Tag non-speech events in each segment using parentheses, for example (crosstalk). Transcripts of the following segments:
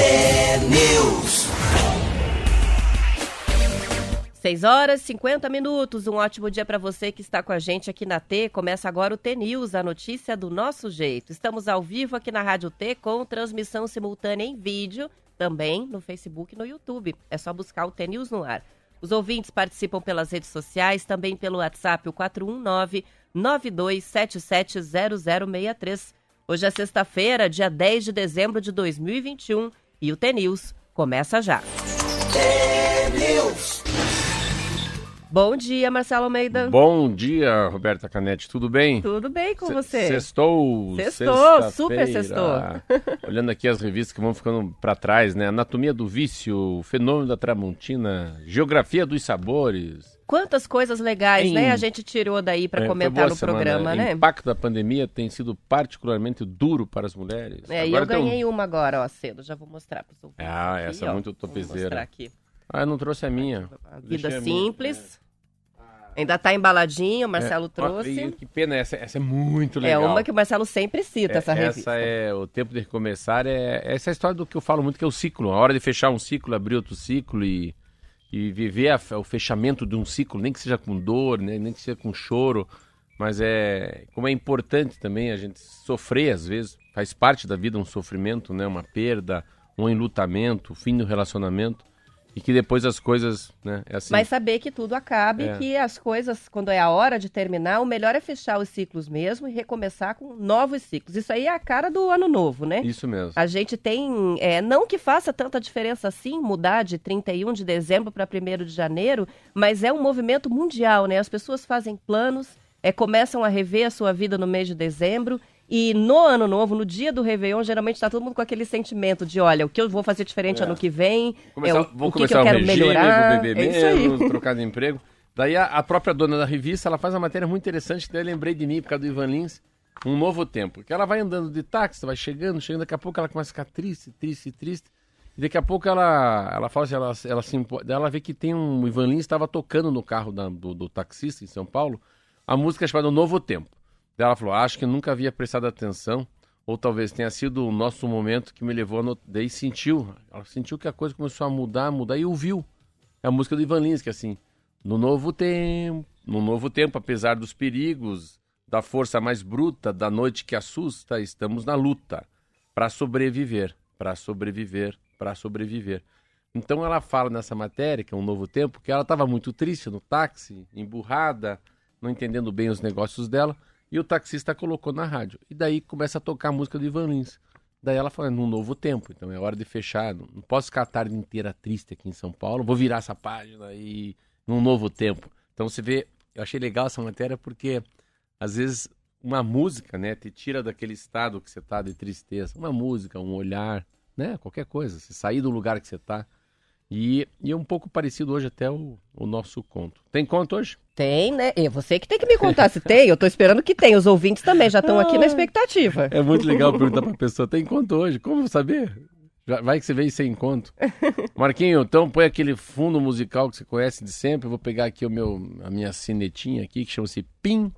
T-News. 6 horas e 50 minutos. Um ótimo dia para você que está com a gente aqui na T. Começa agora o T News, a notícia do nosso jeito. Estamos ao vivo aqui na Rádio T com transmissão simultânea em vídeo, também no Facebook e no YouTube. É só buscar o T News no ar. Os ouvintes participam pelas redes sociais, também pelo WhatsApp, o 419 92770063. Hoje é sexta-feira, dia 10 de dezembro de 2021 e o T News começa já. T-News. Bom dia, Marcelo Almeida. Bom dia, Roberta Canete, tudo bem? Tudo bem com Se- você? Sextou. Sextou, super sextou. (laughs) Olhando aqui as revistas que vão ficando para trás, né? Anatomia do vício, Fenômeno da Tramontina, Geografia dos Sabores. Quantas coisas legais, Em- né? A gente tirou daí para É, comentar no semana. programa, O né? impacto da pandemia tem sido particularmente duro para as mulheres. É, e Agora eu tem um- ganhei uma agora, ó, cedo. Já vou mostrar para os ouvintes. Ah, aqui, essa é ó. muito Vou topzeira. mostrar aqui. Ah, eu não trouxe a minha. Deixei Vida simples. Ainda tá embaladinho, o Marcelo É, trouxe. e que pena, essa, essa é muito É legal. uma que o Marcelo sempre cita, É, essa revista. é o tempo de recomeçar. É essa é a história do que eu falo muito, que é o ciclo. A hora de fechar um ciclo, abrir outro ciclo e, e viver a- o fechamento de um ciclo, nem que seja com dor, né, nem que seja com choro. Mas é como é importante também a gente sofrer às vezes. Faz parte da vida um sofrimento, né, uma perda, um enlutamento, o fim do relacionamento. E que depois as coisas, né, é assim. Mas saber que tudo acaba É. e que as coisas, quando é a hora de terminar, o melhor é fechar os ciclos mesmo e recomeçar com novos ciclos. Isso aí é a cara do ano novo, né? Isso mesmo. A gente tem, é, não que faça tanta diferença assim, mudar de 31 de dezembro para 1 de janeiro, mas é um movimento mundial, né? As pessoas fazem planos, é, começam a rever a sua vida no mês de dezembro. E no ano novo, no dia do Réveillon, geralmente está todo mundo com aquele sentimento de, olha, o que eu vou fazer diferente É. ano que vem, Começar, é, o, vou o que, começar que eu quero regime, melhorar. vou beber é menos, trocar de emprego. Daí a, a própria dona da revista, ela faz uma matéria muito interessante, daí eu lembrei de mim, por causa do Ivan Lins, um novo tempo. Que ela vai andando de táxi, vai chegando, chegando, daqui a pouco ela começa a ficar triste, triste, triste. E daqui a pouco ela, ela fala assim, ela, ela, se, ela vê que tem um, o Ivan Lins estava tocando no carro da- do, do taxista em São Paulo, a música chamada Novo Tempo. Ela falou, acho que nunca havia prestado atenção, ou talvez tenha sido o nosso momento que me levou a not... Daí sentiu, ela sentiu que a coisa começou a mudar, mudar, e ouviu. É a música do Ivan Lins, que é assim, no novo tempo, no novo tempo, apesar dos perigos, da força mais bruta, da noite que assusta, estamos na luta para sobreviver, para sobreviver, para sobreviver. Então ela fala nessa matéria, que é um novo tempo, que ela estava muito triste no táxi, emburrada, não entendendo bem os negócios dela, e o taxista colocou na rádio. E daí começa a tocar a música do Ivan Lins. Daí ela fala, num novo tempo, então é hora de fechar. Não posso ficar a tarde inteira triste aqui em São Paulo, vou virar essa página e num novo tempo. Então você vê, eu achei legal essa matéria porque às vezes uma música, né, te tira daquele estado que você tá de tristeza. Uma música, um olhar, né, qualquer coisa. Você sair do lugar que você tá. E, e é um pouco parecido hoje até o, o nosso conto. Tem conto hoje? Tem, né? É você que tem que me contar se tem. Eu tô esperando que tem. Os ouvintes também já estão aqui na expectativa. É muito legal perguntar pra pessoa, tem conto hoje? Como eu vou saber? Já- Vai que você veio sem conto. (laughs) Marquinho, então põe aquele fundo musical que você conhece de sempre. Eu vou pegar aqui o meu, a minha cinetinha aqui, que chama-se PIN.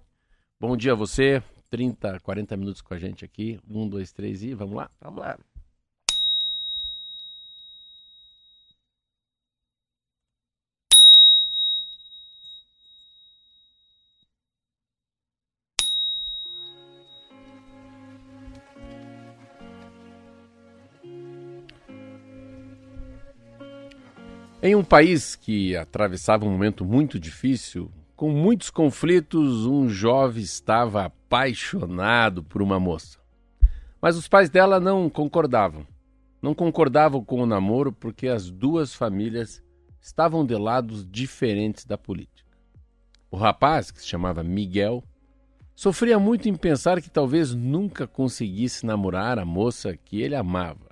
Bom dia a você. 30, 40 minutos com a gente aqui. Um, dois, três e vamos lá. Vamos lá. Em um país que atravessava um momento muito difícil, com muitos conflitos, um jovem estava apaixonado por uma moça. Mas os pais dela não concordavam. Não concordavam com o namoro porque as duas famílias estavam de lados diferentes da política. O rapaz, que se chamava Miguel, sofria muito em pensar que talvez nunca conseguisse namorar a moça que ele amava.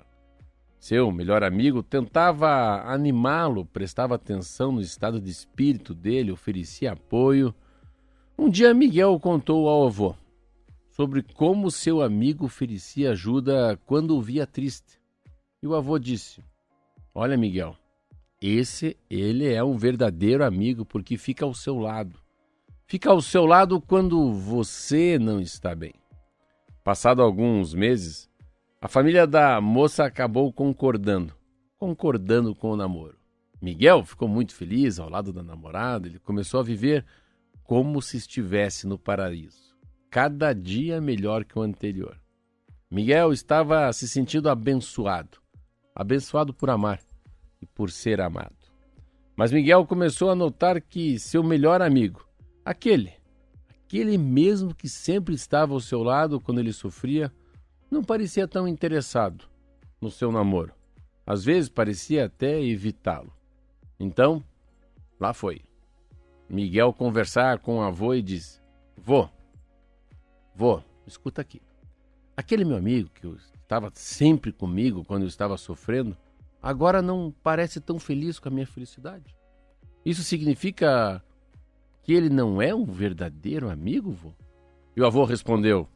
Seu melhor amigo tentava animá-lo, prestava atenção no estado de espírito dele, oferecia apoio. Um dia Miguel contou ao avô sobre como seu amigo oferecia ajuda quando o via triste. E o avô disse: Olha, Miguel, esse ele é um verdadeiro amigo porque fica ao seu lado. Fica ao seu lado quando você não está bem. Passado alguns meses, A família da moça acabou concordando, concordando com o namoro. Miguel ficou muito feliz ao lado da namorada, ele começou a viver como se estivesse no paraíso, cada dia melhor que o anterior. Miguel estava se sentindo abençoado, abençoado por amar e por ser amado. Mas Miguel começou a notar que seu melhor amigo, aquele, aquele mesmo que sempre estava ao seu lado quando ele sofria, não parecia tão interessado no seu namoro. Às vezes parecia até evitá-lo. Então, lá foi. Miguel conversar com o avô e disse: Vô, vô, escuta aqui. Aquele meu amigo que estava sempre comigo quando eu estava sofrendo, agora não parece tão feliz com a minha felicidade. Isso significa que ele não é um verdadeiro amigo, vô? E o avô respondeu: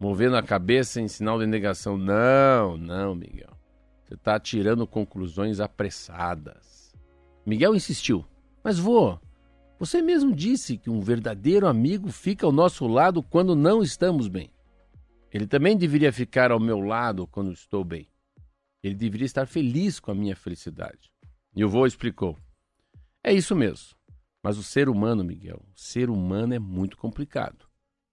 movendo a cabeça em sinal de negação. Não, não, Miguel. Você está tirando conclusões apressadas. Miguel insistiu. Mas, vô, você mesmo disse que um verdadeiro amigo fica ao nosso lado quando não estamos bem. Ele também deveria ficar ao meu lado quando estou bem. Ele deveria estar feliz com a minha felicidade. E o vô explicou. É isso mesmo. Mas o ser humano, Miguel, o ser humano é muito complicado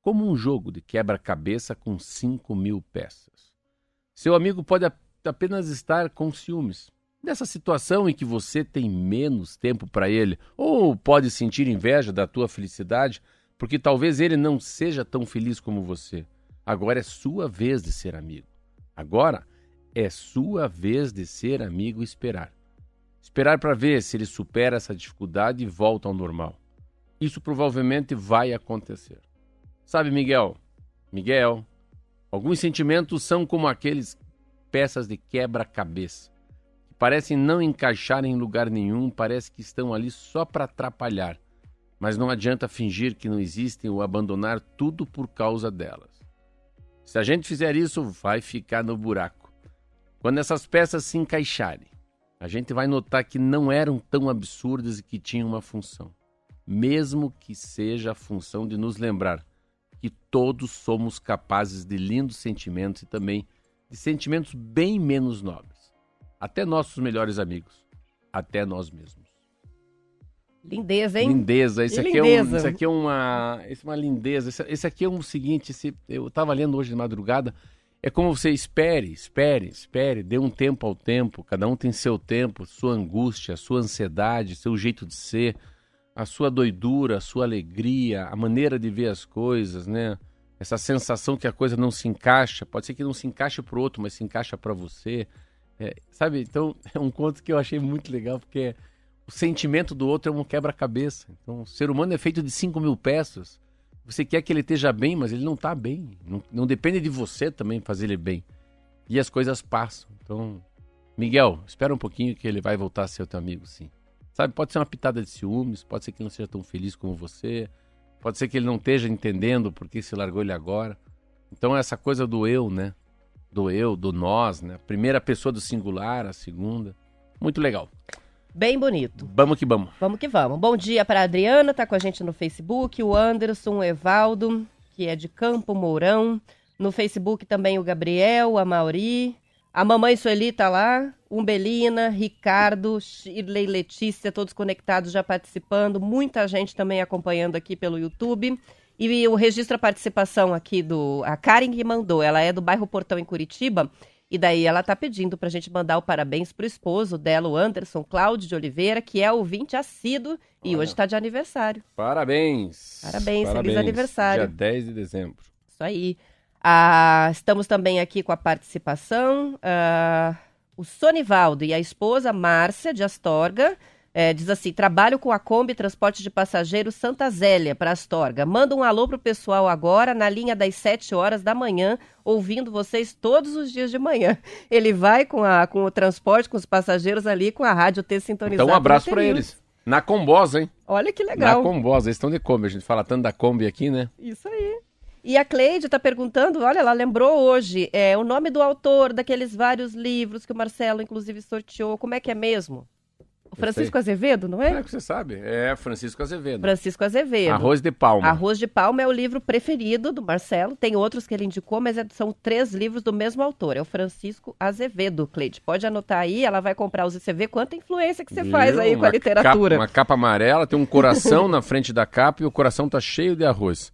como um jogo de quebra-cabeça com 5 mil peças. Seu amigo pode apenas estar com ciúmes dessa situação em que você tem menos tempo para ele, ou pode sentir inveja da tua felicidade, porque talvez ele não seja tão feliz como você. Agora é sua vez de ser amigo. Agora é sua vez de ser amigo e esperar. Esperar para ver se ele supera essa dificuldade e volta ao normal. Isso provavelmente vai acontecer. Sabe, Miguel? Miguel, alguns sentimentos são como aqueles peças de quebra-cabeça, que parecem não encaixar em lugar nenhum, parece que estão ali só para atrapalhar. Mas não adianta fingir que não existem ou abandonar tudo por causa delas. Se a gente fizer isso, vai ficar no buraco. Quando essas peças se encaixarem, a gente vai notar que não eram tão absurdas e que tinham uma função, mesmo que seja a função de nos lembrar que todos somos capazes de lindos sentimentos e também de sentimentos bem menos nobres. Até nossos melhores amigos, até nós mesmos. Lindeza, hein? Lindeza. Esse, aqui, lindeza. É um, esse aqui é uma, esse é uma lindeza. Esse, esse aqui é o um seguinte, esse, eu estava lendo hoje de madrugada, é como você espere, espere, espere, dê um tempo ao tempo, cada um tem seu tempo, sua angústia, sua ansiedade, seu jeito de ser, a sua doidura, a sua alegria, a maneira de ver as coisas, né? Essa sensação que a coisa não se encaixa, pode ser que não se encaixe para o outro, mas se encaixa para você. É, sabe? Então, (laughs) é um conto que eu achei muito legal, porque o sentimento do outro é um quebra-cabeça. Então, o ser humano é feito de 5 mil peças. Você quer que ele esteja bem, mas ele não está bem. Não, não depende de você também fazer ele bem. E as coisas passam. Então, Miguel, espera um pouquinho que ele vai voltar a ser o teu amigo, sim. Sabe, pode ser uma pitada de ciúmes, pode ser que não seja tão feliz como você, pode ser que ele não esteja entendendo por que se largou ele agora. Então essa coisa do eu, né? Do eu, do nós, né? Primeira pessoa do singular, a segunda. Muito legal. Bem bonito. Vamos que vamos. Vamos que vamos. Bom dia para a Adriana, tá com a gente no Facebook, o Anderson, o Evaldo, que é de Campo Mourão. No Facebook também o Gabriel, a Mauri, a mamãe Sueli tá lá, Umbelina, Ricardo, Shirley, Letícia, todos conectados já participando, muita gente também acompanhando aqui pelo YouTube. E o registro a participação aqui do. A Karen que mandou, ela é do bairro Portão em Curitiba. E daí ela tá pedindo pra gente mandar o parabéns pro esposo dela, o Anderson Cláudio de Oliveira, que é ouvinte assíduo e Olha. hoje tá de aniversário. Parabéns. Parabéns, Parabéns, feliz aniversário. Dia 10 de dezembro. Isso aí. Ah, estamos também aqui com a participação. Ah, o Sonivaldo e a esposa Márcia de Astorga. É, diz assim: trabalho com a Kombi Transporte de Passageiros Santa Zélia para Astorga. Manda um alô pro pessoal agora, na linha das 7 horas da manhã, ouvindo vocês todos os dias de manhã. (laughs) Ele vai com, a, com o transporte, com os passageiros ali, com a rádio T sintonizada. Então, um abraço para eles. Na Combosa, hein? Olha que legal. Na Combosa, eles estão de Kombi. A gente fala tanto da Kombi aqui, né? Isso aí. E a Cleide está perguntando, olha, ela lembrou hoje, é, o nome do autor daqueles vários livros que o Marcelo, inclusive, sorteou. Como é que é mesmo? Francisco Azevedo, não é? É que você sabe, é Francisco Azevedo. Francisco Azevedo. Arroz de Palma. Arroz de Palma é o livro preferido do Marcelo. Tem outros que ele indicou, mas é, são três livros do mesmo autor. É o Francisco Azevedo, Cleide. Pode anotar aí, ela vai comprar os e você vê quanta influência que você Viu? faz aí com a literatura. Capa, uma capa amarela, tem um coração (laughs) na frente da capa e o coração tá cheio de arroz.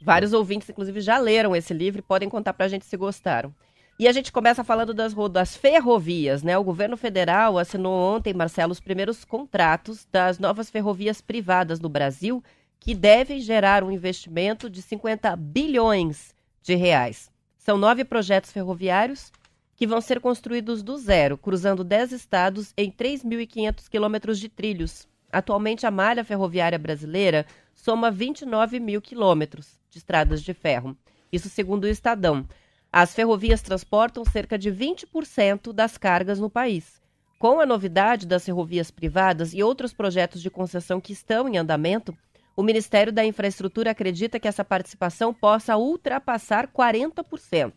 Vários ouvintes, inclusive, já leram esse livro e podem contar pra gente se gostaram. E a gente começa falando das, das ferrovias, né? O governo federal assinou ontem, Marcelo, os primeiros contratos das novas ferrovias privadas no Brasil, que devem gerar um investimento de 50 bilhões de reais. São nove projetos ferroviários que vão ser construídos do zero, cruzando 10 estados em 3.500 quilômetros de trilhos. Atualmente, a malha ferroviária brasileira soma 29 mil quilômetros de estradas de ferro. Isso segundo o Estadão. As ferrovias transportam cerca de 20% das cargas no país. Com a novidade das ferrovias privadas e outros projetos de concessão que estão em andamento, o Ministério da Infraestrutura acredita que essa participação possa ultrapassar 40%.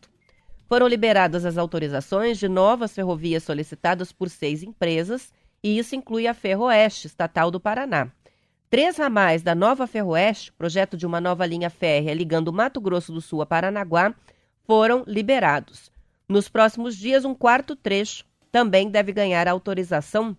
Foram liberadas as autorizações de novas ferrovias solicitadas por seis empresas, e isso inclui a Ferroeste, estatal do Paraná. Três ramais da Nova Ferroeste, projeto de uma nova linha férrea ligando Mato Grosso do Sul a Paranaguá, foram liberados. Nos próximos dias, um quarto trecho também deve ganhar autorização,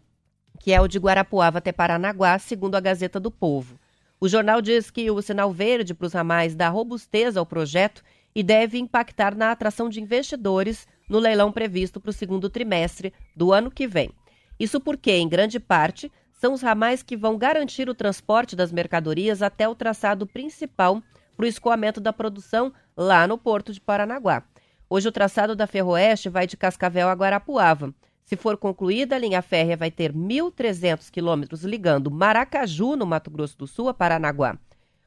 que é o de Guarapuava até Paranaguá, segundo a Gazeta do Povo. O jornal diz que o sinal verde para os ramais dá robustez ao projeto e deve impactar na atração de investidores no leilão previsto para o segundo trimestre do ano que vem. Isso porque, em grande parte, são os ramais que vão garantir o transporte das mercadorias até o traçado principal para o escoamento da produção lá no porto de Paranaguá. Hoje o traçado da Ferroeste vai de Cascavel a Guarapuava. Se for concluída, a linha férrea vai ter 1.300 quilômetros ligando Maracaju, no Mato Grosso do Sul, a Paranaguá.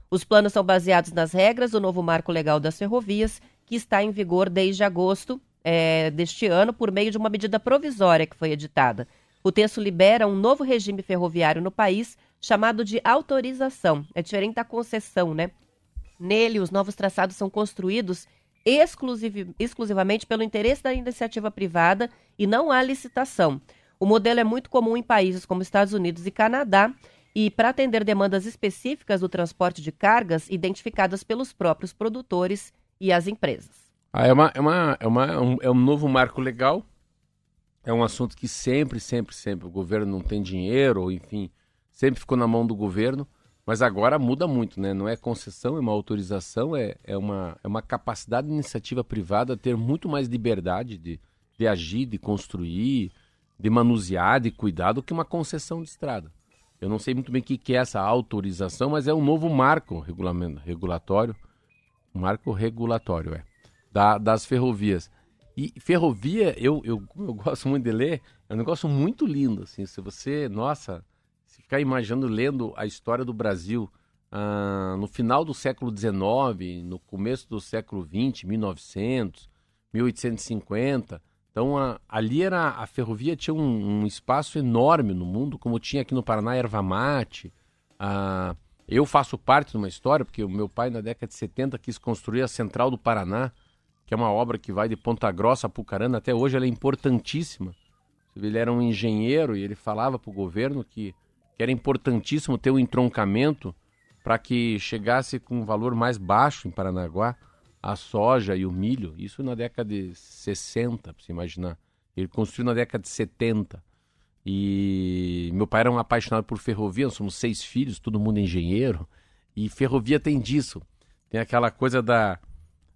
Os planos são baseados nas regras do novo Marco Legal das Ferrovias, que está em vigor desde agosto é, deste ano, por meio de uma medida provisória que foi editada. O texto libera um novo regime ferroviário no país, chamado de autorização. É diferente da concessão, né? Nele, os novos traçados são construídos exclusiv exclusivamente pelo interesse da iniciativa privada e não há licitação. O modelo é muito comum em países como Estados Unidos e Canadá e para atender demandas específicas do transporte de cargas identificadas pelos próprios produtores e as empresas. Ah, é, uma, é, uma, é, uma, um, é um novo marco legal, é um assunto que sempre, sempre, sempre o governo não tem dinheiro, enfim, sempre ficou na mão do governo. Mas agora muda muito, né? Não é concessão, é uma autorização, é, é, uma, é uma capacidade de iniciativa privada ter muito mais liberdade de, de agir, de construir, de manusear, de cuidar do que uma concessão de estrada. Eu não sei muito bem o que, que é essa autorização, mas é um novo marco regulamento, regulatório, marco regulatório, é, da, das ferrovias. E ferrovia, eu, eu, eu gosto muito de ler, é um negócio muito lindo, assim, se você, nossa se ficar imaginando, lendo a história do Brasil ah, no final do século XIX, no começo do século XX, 1900, 1850. Então, a, ali era a ferrovia tinha um, um, espaço enorme no mundo, como tinha aqui no Paraná erva mate. Ah, eu faço parte de uma história, porque o meu pai, na década de 70, quis construir a Central do Paraná, que é uma obra que vai de Ponta Grossa a Pucarana. Até hoje ela é importantíssima. Ele era um engenheiro e ele falava para o governo que que era importantíssimo ter um entroncamento para que chegasse com um valor mais baixo em Paranaguá a soja e o milho. Isso na década de 60, para você imaginar. Ele construiu na década de 70. E meu pai era um apaixonado por ferrovia, nós somos seis filhos, todo mundo engenheiro. E ferrovia tem disso. Tem aquela coisa da.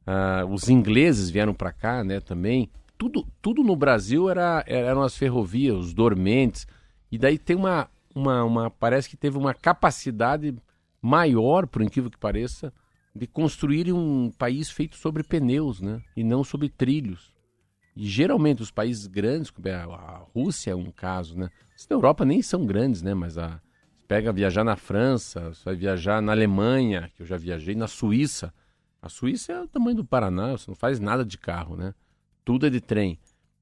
Uh, os ingleses vieram para cá, né, também. Tudo, tudo no Brasil era, eram as ferrovias, os dormentes. E daí tem uma, uma, uma parece que teve uma capacidade maior, por incrível que pareça, de construir um país feito sobre pneus, né? E não sobre trilhos. E geralmente os países grandes, como é a Rússia é um caso, né? Os Europa nem são grandes, né? Mas a, pega viajar na França, você vai viajar na Alemanha, que eu já viajei, na Suíça. A Suíça é o tamanho do Paraná, você não faz nada de carro, né? Tudo é de trem.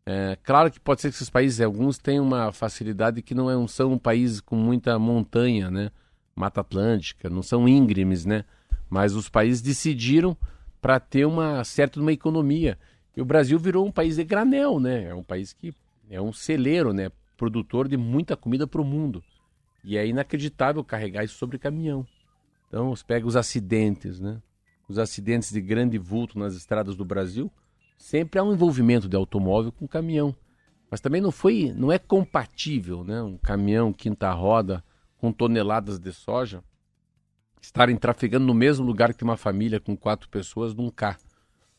É, claro que pode ser que esses países, alguns tenham uma facilidade que não é, são um país com muita montanha, né? Mata Atlântica, não são íngremes, né? Mas os países decidiram para ter uma certa uma economia. E o Brasil virou um país de granel, né? É um país que é um celeiro, né? produtor de muita comida para o mundo. E é inacreditável carregar isso sobre caminhão. Então, você pega os acidentes, né? Os acidentes de grande vulto nas estradas do Brasil, sempre há um envolvimento de automóvel com caminhão. Mas também não foi, não é compatível, né? Um caminhão quinta roda com toneladas de soja estarem trafegando no mesmo lugar que uma família com quatro pessoas num carro.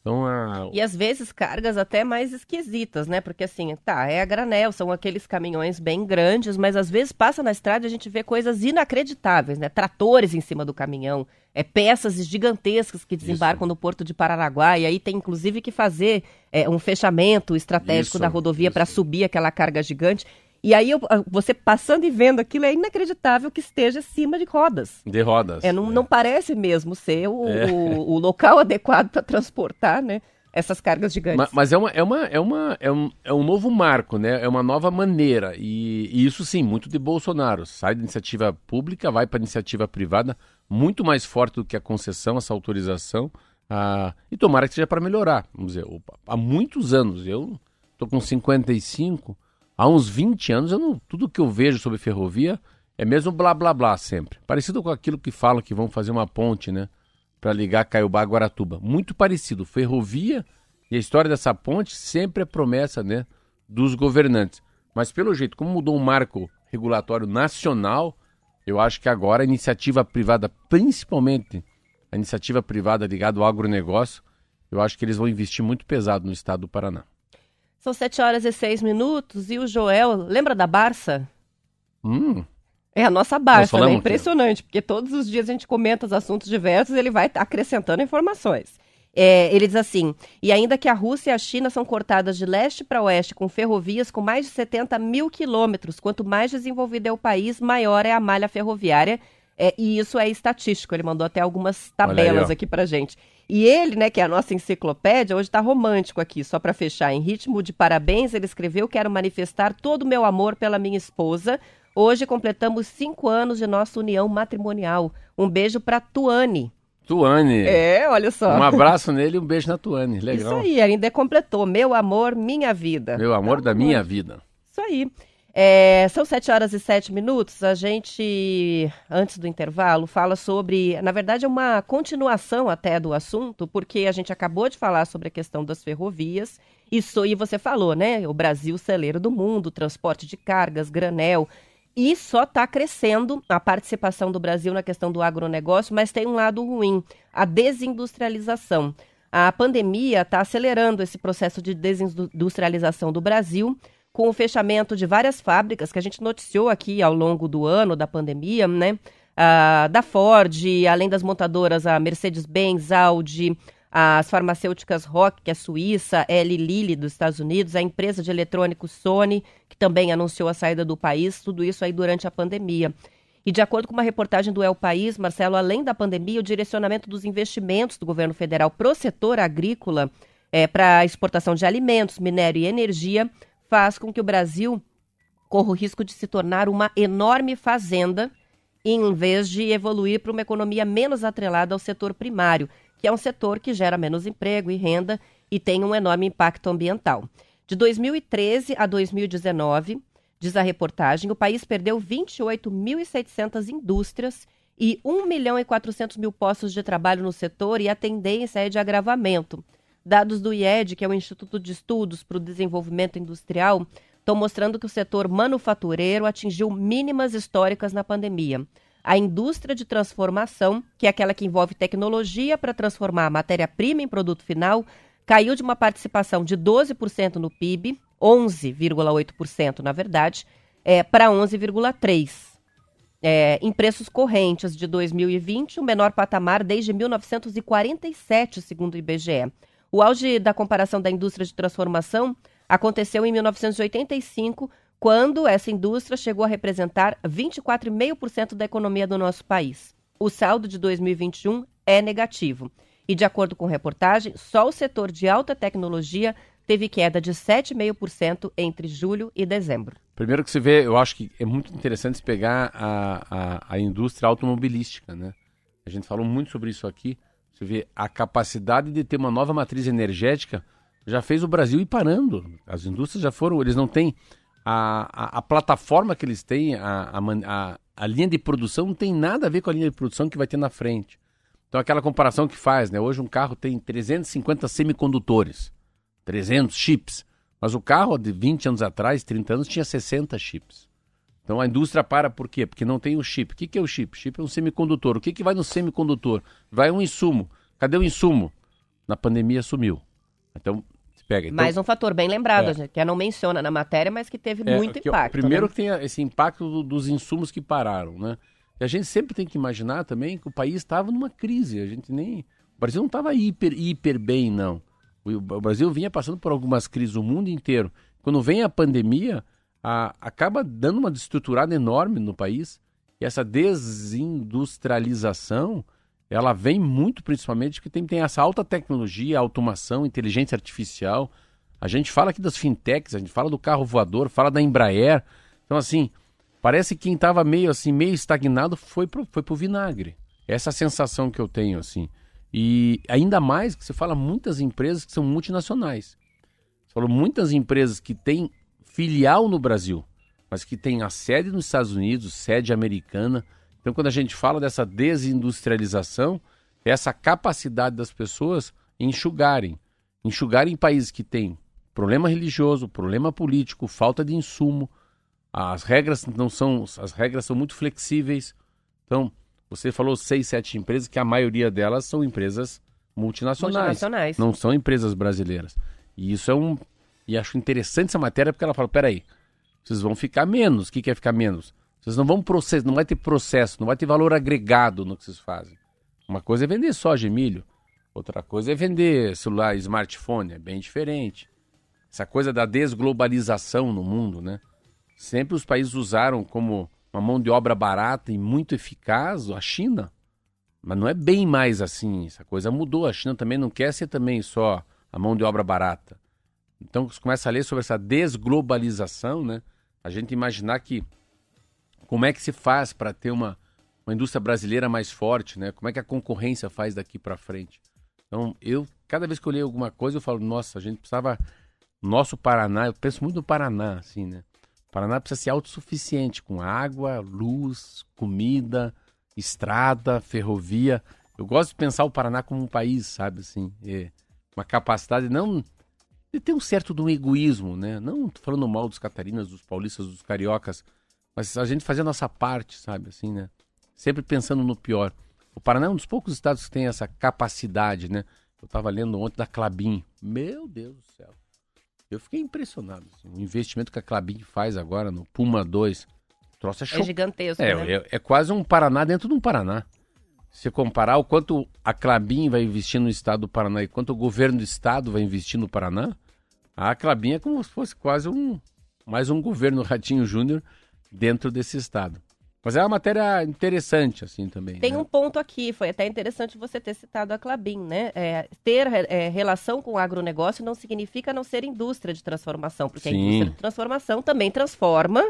Então, a... E às vezes cargas até mais esquisitas, né? Porque assim, tá, é a granel, são aqueles caminhões bem grandes, mas às vezes passa na estrada e a gente vê coisas inacreditáveis, né? Tratores em cima do caminhão, é peças gigantescas que desembarcam isso. no porto de Paranaguá, e aí tem inclusive que fazer é, um fechamento estratégico isso, da rodovia para subir aquela carga gigante. E aí eu, você passando e vendo aquilo é inacreditável que esteja acima de rodas. De rodas. É, não, é. não parece mesmo ser o, é. o, o local (laughs) adequado para transportar, né? Essas cargas gigantes. Mas, mas, é, uma, é, uma, é, uma, é, um, é um novo marco, né? É uma nova maneira. E, e isso sim, muito de Bolsonaro. Sai da iniciativa pública, vai para iniciativa privada, muito mais forte do que a concessão, essa autorização. Ah, e tomara que seja para melhorar. Vamos dizer, opa, há muitos anos, eu estou com 55 Há uns 20 anos, eu não, tudo que eu vejo sobre ferrovia é mesmo blá blá blá sempre. Parecido com aquilo que falam que vão fazer uma ponte, né? Para ligar Caiobá a Guaratuba. Muito parecido. Ferrovia e a história dessa ponte sempre é promessa, né? Dos governantes. Mas pelo jeito, como mudou o marco regulatório nacional, eu acho que agora a iniciativa privada, principalmente a iniciativa privada ligada ao agronegócio, eu acho que eles vão investir muito pesado no estado do Paraná. São sete horas e seis minutos e o Joel, lembra da Barça? Hum. É a nossa Barça, né? Impressionante, porque todos os dias a gente comenta os assuntos diversos e ele vai acrescentando informações. É, ele diz assim: e ainda que a Rússia e a China são cortadas de leste para oeste com ferrovias com mais de 70 mil quilômetros, quanto mais desenvolvido é o país, maior é a malha ferroviária. É, e isso é estatístico. Ele mandou até algumas tabelas aí, aqui para gente. E ele, né, que é a nossa enciclopédia, hoje está romântico aqui, só para fechar. Em ritmo de parabéns, ele escreveu: Quero manifestar todo o meu amor pela minha esposa. Hoje completamos cinco anos de nossa união matrimonial. Um beijo para Tuane. Tuane. É, olha só. Um abraço nele e um beijo na Tuane. Legal. Isso aí, ainda completou. Meu amor, minha vida. Meu amor da minha vida. Isso aí. É, são sete horas e sete minutos. A gente, antes do intervalo, fala sobre. Na verdade, é uma continuação até do assunto, porque a gente acabou de falar sobre a questão das ferrovias. Isso, e você falou, né? O Brasil, celeiro do mundo, transporte de cargas, granel. E só está crescendo a participação do Brasil na questão do agronegócio, mas tem um lado ruim: a desindustrialização. A pandemia está acelerando esse processo de desindustrialização do Brasil com o fechamento de várias fábricas que a gente noticiou aqui ao longo do ano da pandemia, né? Ah, da Ford, além das montadoras, a Mercedes-Benz, Audi, as farmacêuticas Rock, que é suíça, Eli Lilly dos Estados Unidos, a empresa de eletrônicos Sony, que também anunciou a saída do país, tudo isso aí durante a pandemia. E de acordo com uma reportagem do El País, Marcelo, além da pandemia, o direcionamento dos investimentos do governo federal para o setor agrícola, é, para a exportação de alimentos, minério e energia, faz com que o Brasil corra o risco de se tornar uma enorme fazenda em vez de evoluir para uma economia menos atrelada ao setor primário, que é um setor que gera menos emprego e renda e tem um enorme impacto ambiental. De 2013 a 2019, diz a reportagem, o país perdeu 28.700 indústrias e 1 milhão e 400 mil postos de trabalho no setor e a tendência é de agravamento. Dados do IED, que é o Instituto de Estudos para o Desenvolvimento Industrial, estão mostrando que o setor manufatureiro atingiu mínimas históricas na pandemia. A indústria de transformação, que é aquela que envolve tecnologia para transformar a matéria-prima em produto final, caiu de uma participação de 12% no PIB, 11,8% na verdade, é, para 11,3%. É, em preços correntes de 2020, o menor patamar desde 1947, segundo o IBGE. O auge da comparação da indústria de transformação aconteceu em 1985, quando essa indústria chegou a representar 24,5% da economia do nosso país. O saldo de 2021 é negativo. E, de acordo com reportagem, só o setor de alta tecnologia teve queda de 7,5% entre julho e dezembro. Primeiro que se vê, eu acho que é muito interessante pegar a, a, a indústria automobilística, né? A gente falou muito sobre isso aqui. Você vê, a capacidade de ter uma nova matriz energética já fez o Brasil ir parando. As indústrias já foram, eles não têm a, a, a plataforma que eles têm, a, a, a linha de produção não tem nada a ver com a linha de produção que vai ter na frente. Então, aquela comparação que faz, né? Hoje um carro tem 350 semicondutores, 300 chips. Mas o carro de 20 anos atrás, 30 anos, tinha 60 chips. Então a indústria para por quê? Porque não tem o chip. O que, que é o chip? O chip é um semicondutor. O que, que vai no semicondutor? Vai um insumo. Cadê o insumo? Na pandemia sumiu. Então, pega. Então, Mais um fator bem lembrado, é. que não menciona na matéria, mas que teve é, muito que, impacto. primeiro né? que tem esse impacto do, dos insumos que pararam, né? E a gente sempre tem que imaginar também que o país estava numa crise. A gente nem. O Brasil não estava hiper, hiper bem, não. O, Brasil vinha passando por algumas crises, o mundo inteiro. Quando vem a pandemia, a, acaba dando uma destruturada enorme no país. E essa desindustrialização, ela vem muito principalmente porque tem, tem essa alta tecnologia, automação, inteligência artificial. A gente fala aqui das fintechs, a gente fala do carro voador, fala da Embraer. Então, assim, Parece que quem estava meio assim, meio estagnado foi pro, foi pro vinagre. Essa sensação que eu tenho, assim. E ainda mais que você fala muitas empresas que são multinacionais. Você falou muitas empresas que têm filial no Brasil, mas que têm a sede nos Estados Unidos, sede americana. Então, quando a gente fala dessa desindustrialização, é essa capacidade das pessoas enxugarem. Enxugarem países que têm problema religioso, problema político, falta de insumo, as regras não são, as regras são muito flexíveis. Então, você falou seis, sete empresas, que a maioria delas são empresas multinacionais, multinacionais. não são empresas brasileiras. E isso é um, e acho interessante essa matéria porque ela fala, peraí, vocês vão ficar menos. O que, que é ficar menos? Vocês não vão processar, não vai ter processo, não vai ter valor agregado no que vocês fazem. Uma coisa é vender soja e milho, outra coisa é vender celular, smartphone, é bem diferente. Essa coisa da desglobalização no mundo, né? Sempre os países usaram como uma mão de obra barata e muito eficaz a China. Mas não é bem mais assim. Essa coisa mudou. A China também não quer ser também só a mão de obra barata. Então, você começa a ler sobre essa desglobalização, né? A gente imaginar que como é que se faz para ter uma, uma indústria brasileira mais forte, né? Como é que a concorrência faz daqui para frente? Então, eu, cada vez que eu leio alguma coisa, eu falo, nossa, a gente precisava... Nosso Paraná, eu penso muito no Paraná, assim, né? Paraná precisa ser autossuficiente com água, luz, comida, estrada, ferrovia. Eu gosto de pensar o Paraná como um país, sabe assim, é uma capacidade não de ter um certo de um egoísmo, né? Não falando mal dos catarinas, dos paulistas, dos cariocas, mas a gente fazer a nossa parte, sabe assim, né? Sempre pensando no pior. O Paraná é um dos poucos estados que tem essa capacidade, né? Eu estava lendo ontem da Clabin. Meu Deus do céu. Eu fiquei impressionado. Assim, o investimento que a Clabin faz agora no Puma 2. O troço é, cho... é gigantesco. É, né? é, é, quase um Paraná dentro de um Paraná. Se comparar o quanto a Clabin vai investir no estado do Paraná e quanto o governo do estado vai investir no Paraná, a Clabin é como se fosse quase um mais um governo Ratinho Júnior dentro desse estado. Mas é uma matéria interessante, assim, também. Tem né? um ponto aqui, foi até interessante você ter citado a Clabin, né? É, ter é, relação com o agronegócio não significa não ser indústria de transformação, porque Sim. a indústria de transformação também transforma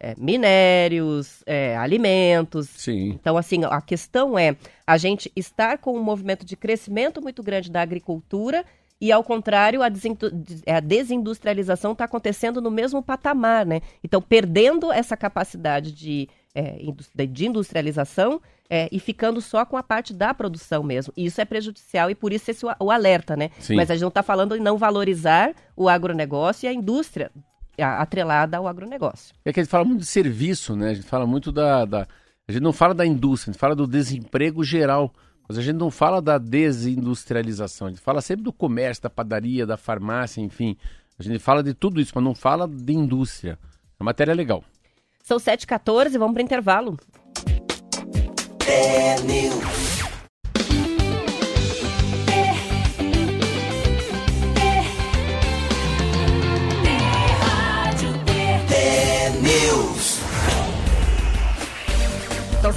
é, minérios, é, alimentos. Sim. Então, assim, a questão é a gente estar com um movimento de crescimento muito grande da agricultura e, ao contrário, a, a desindustrialização está acontecendo no mesmo patamar, né? Então, perdendo essa capacidade de é, de industrialização é, e ficando só com a parte da produção mesmo. E isso é prejudicial e por isso esse o alerta, né? Sim. Mas a gente não está falando em não valorizar o agronegócio e a indústria atrelada ao agronegócio. É que a gente fala muito de serviço, né? A gente fala muito da, da... A gente não fala da indústria, a gente fala do desemprego geral. Mas a gente não fala da desindustrialização, a gente fala sempre do comércio, da padaria, da farmácia, enfim. A gente fala de tudo isso, mas não fala de indústria. A matéria é legal. São 7h14, vamos para o intervalo. É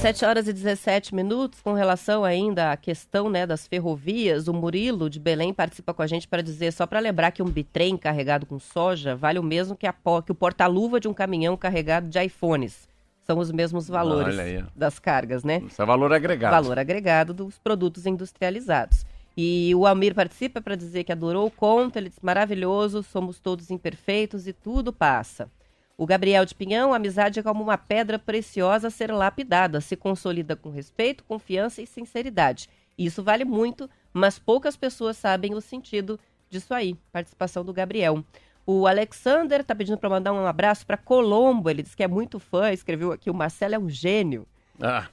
7 horas e 17 minutos. Com relação ainda à questão né, das ferrovias, o Murilo de Belém participa com a gente para dizer, só para lembrar que um bitrem carregado com soja vale o mesmo que, a, que o porta-luva de um caminhão carregado de iPhones. São os mesmos valores das cargas, né? Isso é valor agregado. Valor agregado dos produtos industrializados. E o Almir participa para dizer que adorou o conto, ele diz maravilhoso, somos todos imperfeitos e tudo passa. O Gabriel de Pinhão, a amizade é como uma pedra preciosa a ser lapidada, se consolida com respeito, confiança e sinceridade. Isso vale muito, mas poucas pessoas sabem o sentido disso aí. Participação do Gabriel. O Alexander está pedindo para mandar um abraço para Colombo. Ele diz que é muito fã, escreveu aqui: o Marcelo é um gênio. Ah.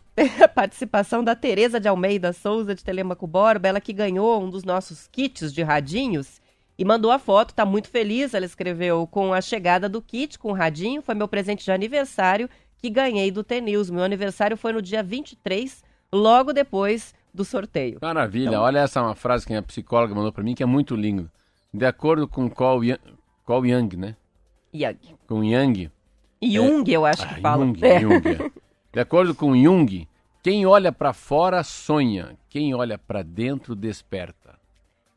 a (laughs) participação da Tereza de Almeida Souza de Telemaco Borba, ela que ganhou um dos nossos kits de radinhos e mandou a foto, tá muito feliz, ela escreveu, com a chegada do kit com o radinho, foi meu presente de aniversário que ganhei do T-News. Meu aniversário foi no dia 23, logo depois do sorteio. Maravilha, então... olha essa uma frase que a psicóloga mandou para mim que é muito lindo. De acordo com Cole Young, né? Young. Com Young. Jung, é... eu acho que ah, fala. Jung, é. Jung. É. De acordo com Jung, quem olha para fora sonha, quem olha para dentro desperta.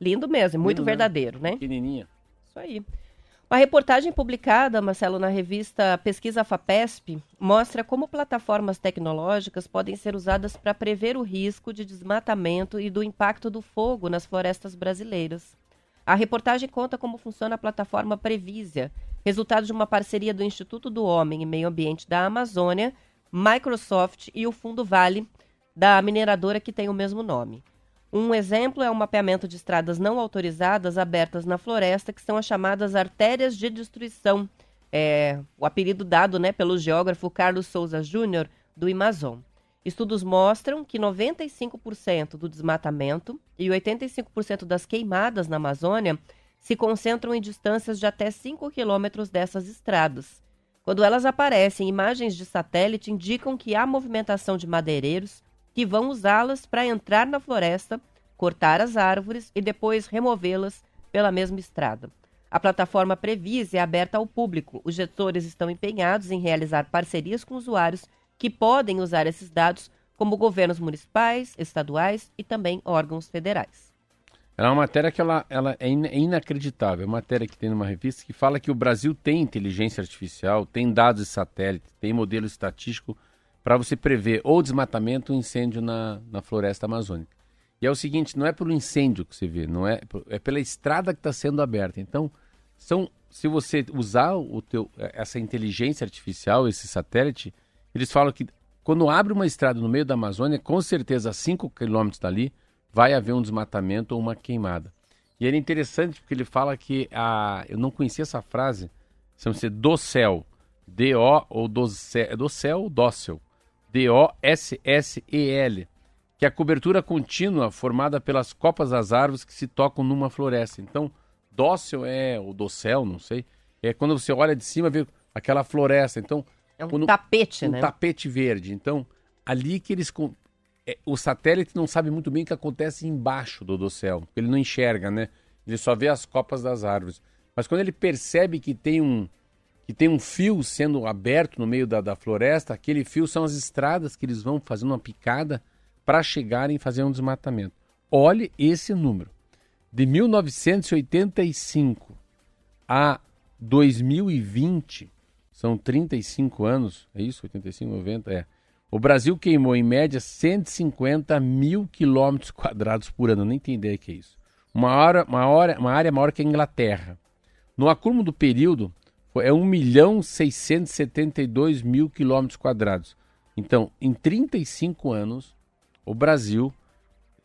Lindo mesmo, muito Lindo, né? verdadeiro, né? Pequenininha. Isso aí. Uma reportagem publicada, Marcelo, na revista Pesquisa FAPESP, mostra como plataformas tecnológicas podem ser usadas para prever o risco de desmatamento e do impacto do fogo nas florestas brasileiras. A reportagem conta como funciona a plataforma Previsia, resultado de uma parceria do Instituto do Homem e Meio Ambiente da Amazônia Microsoft e o Fundo Vale, da mineradora que tem o mesmo nome. Um exemplo é o mapeamento de estradas não autorizadas abertas na floresta, que são as chamadas artérias de destruição, é, o apelido dado né, pelo geógrafo Carlos Souza Júnior, do Amazon. Estudos mostram que 95% do desmatamento e 85% das queimadas na Amazônia se concentram em distâncias de até 5 quilômetros dessas estradas. Quando elas aparecem, imagens de satélite indicam que há movimentação de madeireiros que vão usá-las para entrar na floresta, cortar as árvores e depois removê-las pela mesma estrada. A plataforma Previse é aberta ao público. Os gestores estão empenhados em realizar parcerias com usuários que podem usar esses dados, como governos municipais, estaduais e também órgãos federais. É uma matéria que ela, ela é, in, é inacreditável. É uma matéria que tem numa revista que fala que o Brasil tem inteligência artificial, tem dados de satélite, tem modelo estatístico para você prever ou desmatamento ou incêndio na, na floresta amazônica. E é o seguinte, não é pelo incêndio que você vê, não é, é pela estrada que está sendo aberta. Então, são, se você usar o teu, essa inteligência artificial, esse satélite, eles falam que quando abre uma estrada no meio da Amazônia, com certeza a 5 quilômetros dali, vai haver um desmatamento ou uma queimada. E ele é interessante porque ele fala que a, eu não conhecia essa frase, chama-se do céu, D-O ou do céu, é do céu, dócil, D-O-S-S-E-L, que é a cobertura contínua formada pelas copas das árvores que se tocam numa floresta. Então, dócil é o do céu, não sei, é quando você olha de cima vê aquela floresta. Então, é um quando, tapete, um né? Um tapete verde. Então, ali que eles é, o satélite não sabe muito bem o que acontece embaixo do dossel. Ele não enxerga, né? Ele só vê as copas das árvores. Mas quando ele percebe que tem um, que tem um fio sendo aberto no meio da, da floresta, aquele fio são as estradas que eles vão fazendo uma picada para chegarem e fazer um desmatamento. Olhe esse número. De 1985 a 2020, são 35 anos, é isso? 85, 90? É. O Brasil queimou em média 150 mil quilômetros quadrados por ano. Eu nem tenho ideia que é isso. Uma, hora, uma, hora, uma área maior que a Inglaterra. No acúmulo do período, é 1 milhão 672 mil quilômetros quadrados. Então, em 35 anos, o Brasil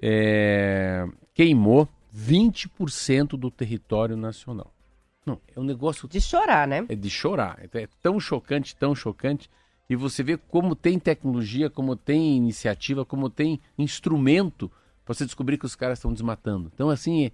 é, queimou 20% do território nacional. Não, é um negócio. De chorar, né? É de chorar. É tão chocante, tão chocante e você vê como tem tecnologia, como tem iniciativa, como tem instrumento para você descobrir que os caras estão desmatando. Então, assim,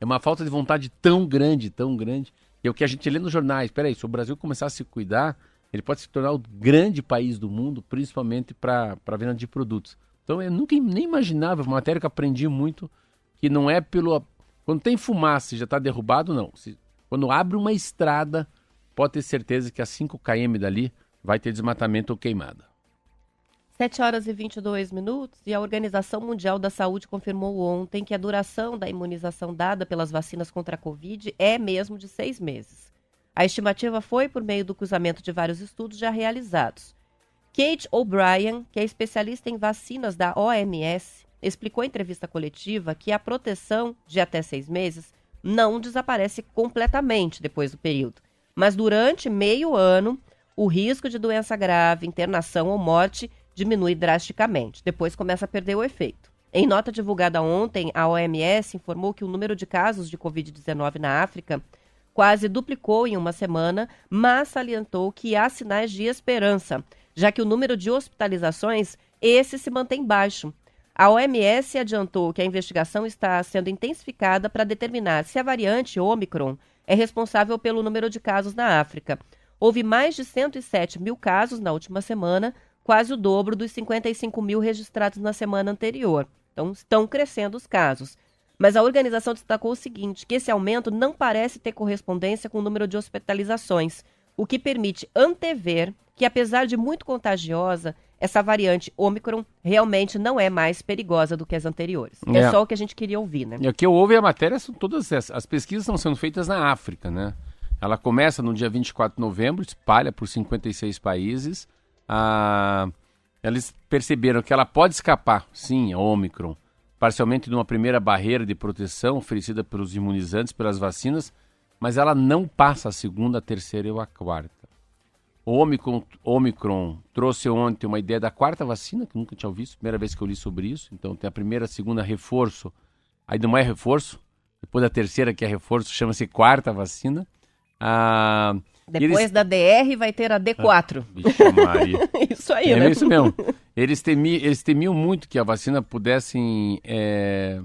é uma falta de vontade tão grande, tão grande. O que a gente lê nos jornais. Peraí, se o Brasil começar a se cuidar, ele pode se tornar o grande país do mundo, principalmente para venda de produtos. Então, eu nunca nem imaginava, uma matéria que aprendi muito, que não é pelo. Quando tem fumaça e já está derrubado, não. Se, quando abre uma estrada, pode ter certeza que a 5 km dali vai ter desmatamento ou queimada. 7 horas e 22 minutos e a Organização Mundial da Saúde confirmou ontem que a duração da imunização dada pelas vacinas contra a Covid é mesmo de seis meses. A estimativa foi por meio do cruzamento de vários estudos já realizados. Kate O'Brien, que é especialista em vacinas da OMS, explicou em entrevista coletiva que a proteção de até seis meses não desaparece completamente depois do período, mas durante meio ano o risco de doença grave, internação ou morte diminui drasticamente. Depois começa a perder o efeito. Em nota divulgada ontem, a OMS informou que o número de casos de Covid-19 na África quase duplicou em uma semana, mas salientou que há sinais de esperança, já que o número de hospitalizações esse se mantém baixo. A OMS adiantou que a investigação está sendo intensificada para determinar se a variante Omicron é responsável pelo número de casos na África. Houve mais de 107 mil casos na última semana, quase o dobro dos 55 mil registrados na semana anterior. Então, estão crescendo os casos. Mas a organização destacou o seguinte: que esse aumento não parece ter correspondência com o número de hospitalizações, o que permite antever que, apesar de muito contagiosa, essa variante Ômicron realmente não é mais perigosa do que as anteriores. É, é só o que a gente queria ouvir, né? E o que eu ouvi a matéria são todas essas. As pesquisas estão sendo feitas na África, né? Ela começa no dia 24 de novembro, espalha por 56 países. Ah, eles perceberam que ela pode escapar, sim, a Ômicron, parcialmente de uma primeira barreira de proteção oferecida pelos imunizantes, pelas vacinas, mas ela não passa a segunda, a terceira ou a quarta. O Omicron, Omicron trouxe ontem uma ideia da quarta vacina, que nunca tinha visto, primeira vez que eu li sobre isso. Então tem a primeira, a segunda, reforço. Aí não é reforço. Depois da terceira, que é reforço, chama-se quarta vacina. Ah, Depois eles... da DR vai ter a D4. Ah, (laughs) isso aí, é né? isso mesmo. Eles, temi, eles temiam muito que a vacina pudesse é,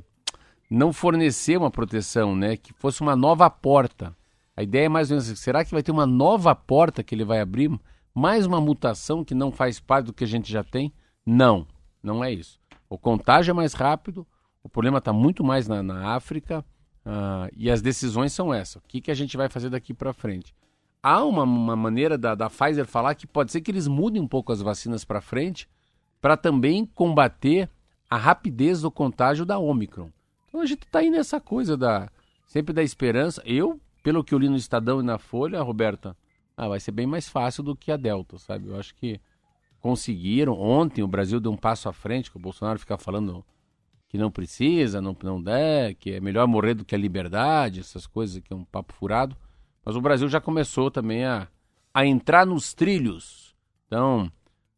não fornecer uma proteção, né? Que fosse uma nova porta a ideia é mais ou menos assim, será que vai ter uma nova porta que ele vai abrir? Mais uma mutação que não faz parte do que a gente já tem? Não, não é isso. O contágio é mais rápido, o problema está muito mais na, na África uh, e as decisões são essas. O que, que a gente vai fazer daqui para frente? Há uma, uma maneira da, da Pfizer falar que pode ser que eles mudem um pouco as vacinas para frente para também combater a rapidez do contágio da Omicron. Então a gente está aí nessa coisa da sempre da esperança. Eu pelo que eu li no Estadão e na Folha, Roberta, ah, vai ser bem mais fácil do que a Delta, sabe? Eu acho que conseguiram. Ontem o Brasil deu um passo à frente, que o Bolsonaro fica falando que não precisa, não, não der, que é melhor morrer do que a liberdade, essas coisas que é um papo furado. Mas o Brasil já começou também a, a entrar nos trilhos. Então,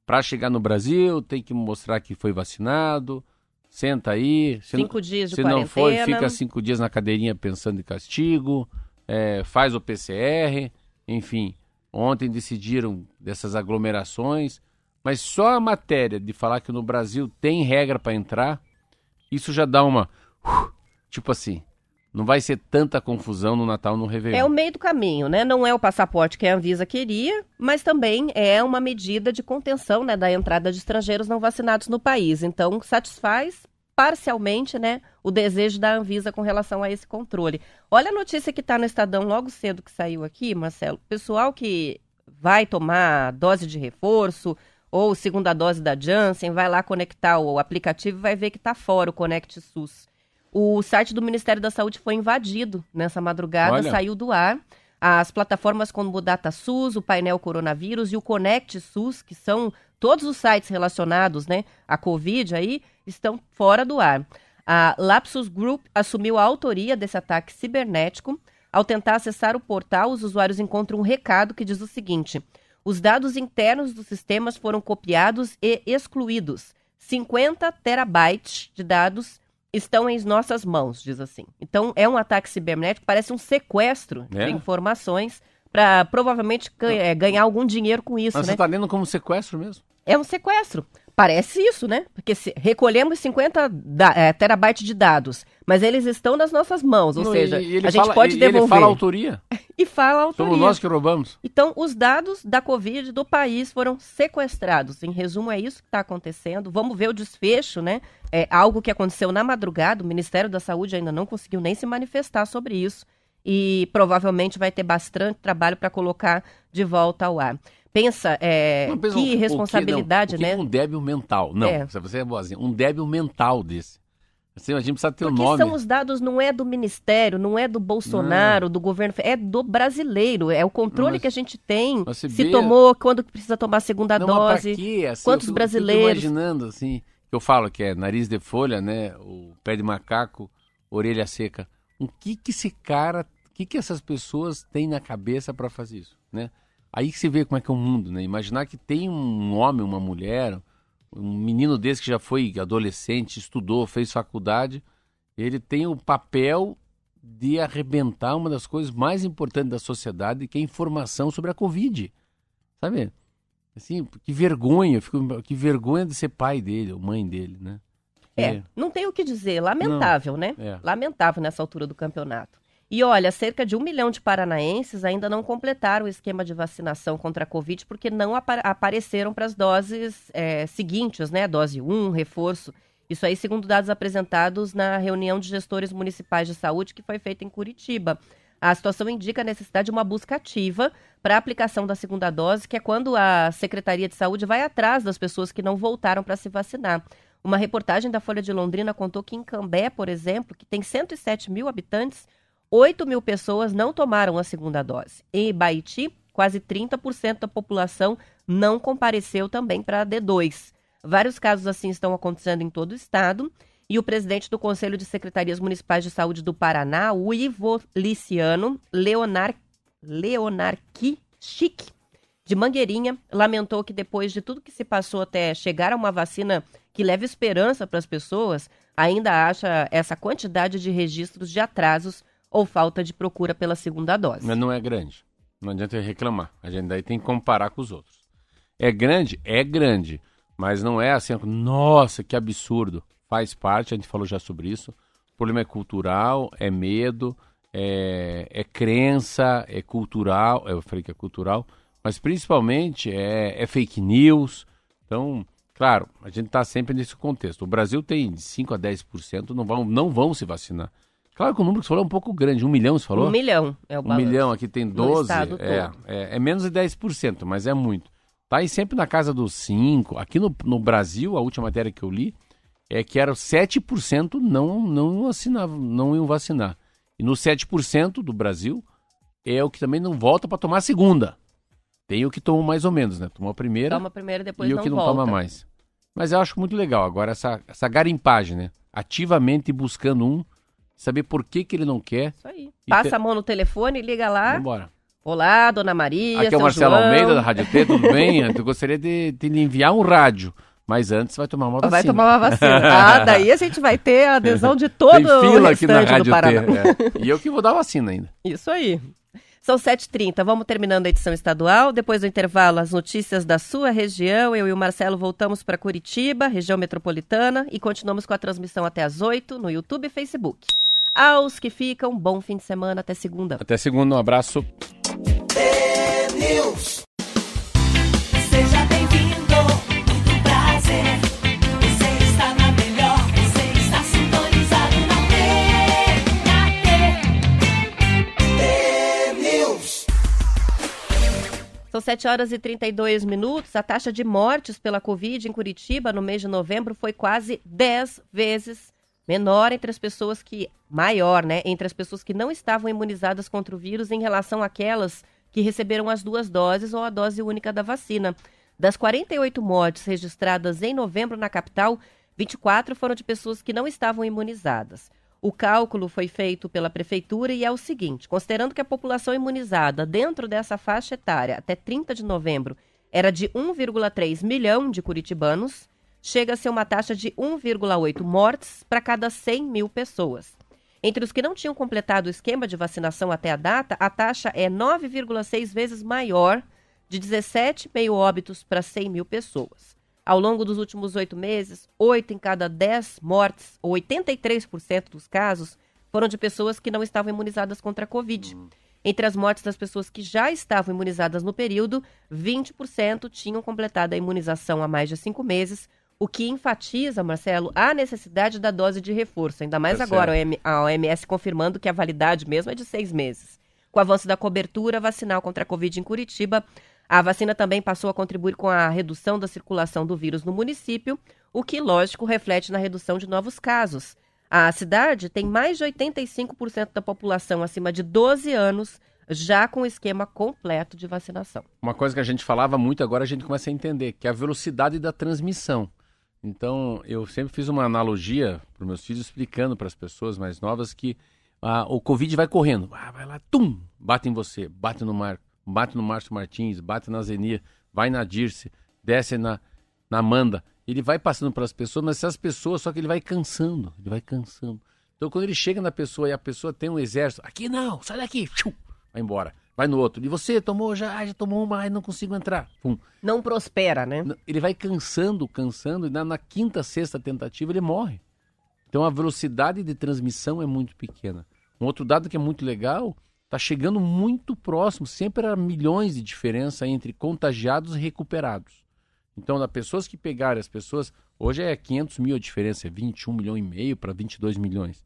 para chegar no Brasil, tem que mostrar que foi vacinado. Senta aí. Cinco não, dias de Se quarentena. não foi, fica cinco dias na cadeirinha pensando em castigo é, faz o PCR, enfim. Ontem decidiram dessas aglomerações, mas só a matéria de falar que no Brasil tem regra para entrar, isso já dá uma. Uh, tipo assim, não vai ser tanta confusão no Natal no Réveillon. É o meio do caminho, né? Não é o passaporte que a Anvisa queria, mas também é uma medida de contenção né, da entrada de estrangeiros não vacinados no país. Então, satisfaz parcialmente, né, o desejo da Anvisa com relação a esse controle. Olha a notícia que está no Estadão logo cedo que saiu aqui, Marcelo. Pessoal que vai tomar dose de reforço ou segunda dose da Janssen, vai lá conectar o aplicativo e vai ver que está fora o Conect SUS. O site do Ministério da Saúde foi invadido nessa madrugada, Olha. saiu do ar. As plataformas como o DataSUS, o painel Coronavírus e o Conect SUS, que são todos os sites relacionados né, à Covid aí, estão fora do ar. A Lapsus Group assumiu a autoria desse ataque cibernético. Ao tentar acessar o portal, os usuários encontram um recado que diz o seguinte: os dados internos dos sistemas foram copiados e excluídos. 50 terabytes de dados estão em nossas mãos, diz assim. Então, é um ataque cibernético, parece um sequestro é. de informações para provavelmente ganha, ganhar algum dinheiro com isso. Mas né? você está lendo como sequestro mesmo? É um sequestro. Parece isso, né? Porque se, recolhemos 50 da, é, terabytes de dados, mas eles estão nas nossas mãos, ou Não, seja, a gente pode devolver. Ele fala a autoria. (laughs) e fala a autoria. Somos nós que roubamos. Então, os dados da Covid do país foram sequestrados. Em resumo, é isso que está acontecendo. Vamos ver o desfecho, né? É algo que aconteceu na madrugada. O Ministério da Saúde ainda não conseguiu nem se manifestar sobre isso. E provavelmente vai ter bastante trabalho para colocar de volta ao ar. Pensa, é, pensa que um, responsabilidade, que, não, né? Um débil mental. Não, é. você é boazinha. Um débil mental desse. Assim, a gente precisa ter o um nome. são os dados, não é do Ministério, não é do Bolsonaro, não. do governo, é do brasileiro. É o controle mas, que a gente tem. Se vê... tomou, quando precisa tomar a segunda não, dose. Assim, quantos eu brasileiros. Eu imaginando, assim, eu falo que é nariz de folha, né? O pé de macaco, orelha seca. O que que esse cara, o que que essas pessoas têm na cabeça para fazer isso, né? Aí que se vê como é que é o mundo, né? Imaginar que tem um homem, uma mulher, um menino desse que já foi adolescente, estudou, fez faculdade, ele tem o papel de arrebentar uma das coisas mais importantes da sociedade, que é a informação sobre a Covid. Sabe? Assim, que vergonha, fico, que vergonha de ser pai dele, ou mãe dele, né? É, não tem o que dizer, lamentável, não, né? É. Lamentável nessa altura do campeonato. E olha, cerca de um milhão de paranaenses ainda não completaram o esquema de vacinação contra a Covid porque não apa apareceram para as doses é, seguintes, né? Dose 1, reforço. Isso aí, segundo dados apresentados na reunião de gestores municipais de saúde que foi feita em Curitiba. A situação indica a necessidade de uma busca ativa para a aplicação da segunda dose, que é quando a Secretaria de Saúde vai atrás das pessoas que não voltaram para se vacinar. Uma reportagem da Folha de Londrina contou que em Cambé, por exemplo, que tem 107 mil habitantes, 8 mil pessoas não tomaram a segunda dose. Em Ibaiti, quase 30% da população não compareceu também para a D2. Vários casos assim estão acontecendo em todo o estado. E o presidente do Conselho de Secretarias Municipais de Saúde do Paraná, o Ivo Liciano Leonar, Leonarqui Chique, de Mangueirinha, lamentou que depois de tudo que se passou até chegar a uma vacina que leva esperança para as pessoas, ainda acha essa quantidade de registros de atrasos ou falta de procura pela segunda dose. Mas não é grande. Não adianta reclamar. A gente daí tem que comparar com os outros. É grande? É grande. Mas não é assim, nossa, que absurdo. Faz parte, a gente falou já sobre isso. O problema é cultural, é medo, é, é crença, é cultural. Eu falei que é cultural, mas principalmente é, é fake news. Então, claro, a gente está sempre nesse contexto. O Brasil tem de 5 a 10% não vão, não vão se vacinar. Claro que o número que você falou é um pouco grande. Um milhão, você falou? Um milhão é o balanço. Um milhão, aqui tem 12. É, é, é, menos de 10%, mas é muito. Tá aí sempre na casa dos 5. Aqui no, no Brasil, a última matéria que eu li é que era 7% não, não, assinavam, não iam vacinar. E no 7% do Brasil é o que também não volta para tomar a segunda. Tem o que toma mais ou menos, né? Toma a primeira. Toma a primeira, depois e não o que não volta. toma mais. Mas eu acho muito legal. Agora, essa, essa garimpagem, né? Ativamente buscando um, saber por que, que ele não quer. Isso aí. Passa te... a mão no telefone, liga lá. Vambora. Olá, dona Maria. Aqui é o Marcelo João. Almeida, da Rádio T, tudo (laughs) bem? Eu gostaria de, de lhe enviar um rádio. Mas antes vai tomar uma vacina. Vai tomar uma vacina. (laughs) Ah, daí a gente vai ter a adesão de todo Tem fila o aqui na Rádio do Paraná. T. É. E eu que vou dar vacina ainda. Isso aí. São 7h30, vamos terminando a edição estadual. Depois do intervalo, as notícias da sua região. Eu e o Marcelo voltamos para Curitiba, região metropolitana, e continuamos com a transmissão até às 8 no YouTube e Facebook. Aos que ficam, bom fim de semana, até segunda. Até segunda, um abraço. São 7 horas e 32 minutos. A taxa de mortes pela Covid em Curitiba no mês de novembro foi quase 10 vezes menor entre as pessoas que. maior, né? Entre as pessoas que não estavam imunizadas contra o vírus em relação àquelas que receberam as duas doses ou a dose única da vacina. Das 48 mortes registradas em novembro na capital, 24 foram de pessoas que não estavam imunizadas. O cálculo foi feito pela prefeitura e é o seguinte: considerando que a população imunizada dentro dessa faixa etária até 30 de novembro era de 1,3 milhão de curitibanos, chega a uma taxa de 1,8 mortes para cada 100 mil pessoas. Entre os que não tinham completado o esquema de vacinação até a data, a taxa é 9,6 vezes maior, de 17,5 óbitos para 100 mil pessoas. Ao longo dos últimos oito meses, 8 em cada 10 mortes, ou 83% dos casos, foram de pessoas que não estavam imunizadas contra a Covid. Entre as mortes das pessoas que já estavam imunizadas no período, 20% tinham completado a imunização há mais de cinco meses, o que enfatiza, Marcelo, a necessidade da dose de reforço, ainda mais Tá agora a OMS confirmando que a validade mesmo é de seis meses. Com o avanço da cobertura vacinal contra a Covid em Curitiba, a vacina também passou a contribuir com a redução da circulação do vírus no município, o que, lógico, reflete na redução de novos casos. A cidade tem mais de 85% da população acima de 12 anos já com o esquema completo de vacinação. Uma coisa que a gente falava muito, agora a gente começa a entender, que é a velocidade da transmissão. Então, eu sempre fiz uma analogia para meus filhos, explicando para as pessoas mais novas que ah, o Covid vai correndo. Ah, vai lá, tum, bate em você, bate no Marco, bate no Márcio Martins, bate na Zenia, vai na Dirce, desce na, na Amanda. Ele vai passando pelas pessoas, mas essas pessoas, só que ele vai cansando, ele vai cansando. Então quando ele chega na pessoa e a pessoa tem um exército, aqui não, sai daqui, vai embora. Vai no outro. E você tomou já, ah, já tomou uma, ai, não consigo entrar. Pum. Não prospera, né? Ele vai cansando, cansando, e na, na quinta, sexta tentativa ele morre. Então a velocidade de transmissão é muito pequena. Um outro dado que é muito legal, está chegando muito próximo, sempre há milhões de diferença entre contagiados e recuperados. Então, das pessoas que pegaram as pessoas, hoje é 500 mil a diferença, é 21 milhões e meio para 22 milhões.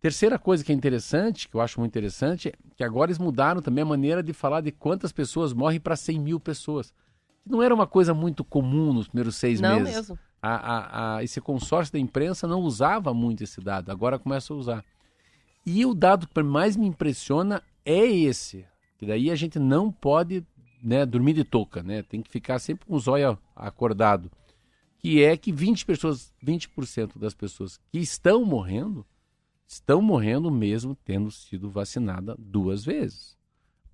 Terceira coisa que é interessante, que eu acho muito interessante, é que agora eles mudaram também a maneira de falar de quantas pessoas morrem para 100 mil pessoas. Não era uma coisa muito comum nos primeiros seis Não meses. mesmo. A, a- a- esse consórcio da imprensa não usava muito esse dado, agora começa a usar. E o dado que mais me impressiona é esse, que daí a gente não pode né, dormir de touca, né? tem que ficar sempre com os olhos acordado, que é que 20 pessoas, 20% das pessoas que estão morrendo, estão morrendo mesmo tendo sido vacinada duas vezes.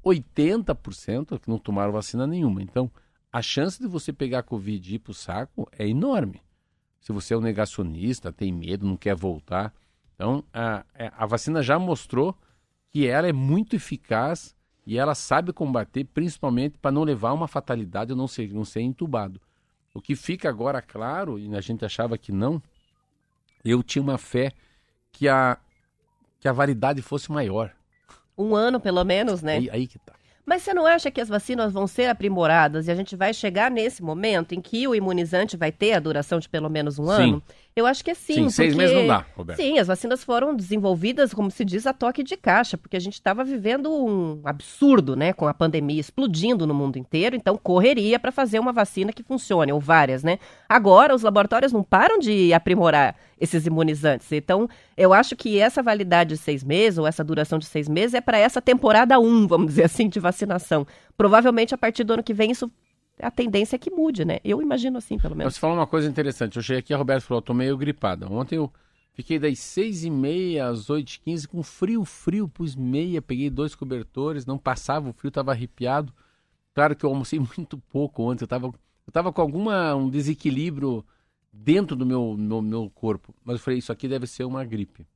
80% que não tomaram vacina nenhuma. Então, a chance de você pegar Covid e ir pro saco é enorme. Se você é um negacionista, tem medo, não quer voltar. Então, a, é, a vacina já mostrou que ela é muito eficaz e ela sabe combater, principalmente para não levar uma fatalidade ou não ser, não ser entubado. O que fica agora claro, e a gente achava que não, eu tinha uma fé que a, que a validade fosse maior. Um ano, pelo menos, né? Aí, aí que tá. Mas você não acha que as vacinas vão ser aprimoradas e a gente vai chegar nesse momento em que o imunizante vai ter a duração de pelo menos um Sim. ano? Eu acho que é sim. Sim, seis porque- meses não dá, Roberto. Sim, as vacinas foram desenvolvidas, como se diz, a toque de caixa, porque a gente estava vivendo um absurdo, né, com a pandemia explodindo no mundo inteiro, então correria para fazer uma vacina que funcione, ou várias, né? Agora, os laboratórios não param de aprimorar esses imunizantes. Então, eu acho que essa validade de seis meses, ou essa duração de seis meses, é para essa temporada 1, vamos dizer assim, de vacinação. Provavelmente, a partir do ano que vem, isso a tendência é que mude, né? Eu imagino assim, pelo menos. Você falou uma coisa interessante. Eu cheguei aqui, a Roberto falou, eu tô meio gripada. Ontem eu fiquei das seis e meia às oito e quinze com frio, frio, pus meia, peguei dois cobertores, não passava o frio, tava arrepiado. Claro que eu almocei (laughs) muito pouco ontem, eu tava, eu tava com alguma um desequilíbrio dentro do meu, meu, meu corpo. Mas eu falei, isso aqui deve ser uma gripe.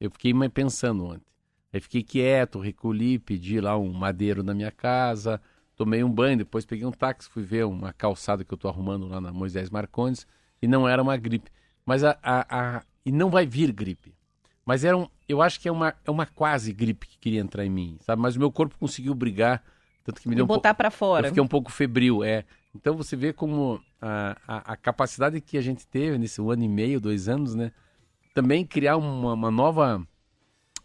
Eu fiquei mais pensando ontem. Aí fiquei quieto, recolhi, pedi lá um madeiro na minha casa, tomei um banho, depois peguei um táxi, fui ver uma calçada que eu tô arrumando lá na Moisés Marcondes, e não era uma gripe. Mas a, a, a- e não vai vir gripe. Mas era um, eu acho que é uma, é uma quase gripe que queria entrar em mim, sabe? Mas o meu corpo conseguiu brigar, tanto que me deu um botar para fora. eu fiquei um pouco febril, é. Então você vê como a, a, a capacidade que a gente teve nesse ano e meio, dois anos, né? Também criar uma, uma nova,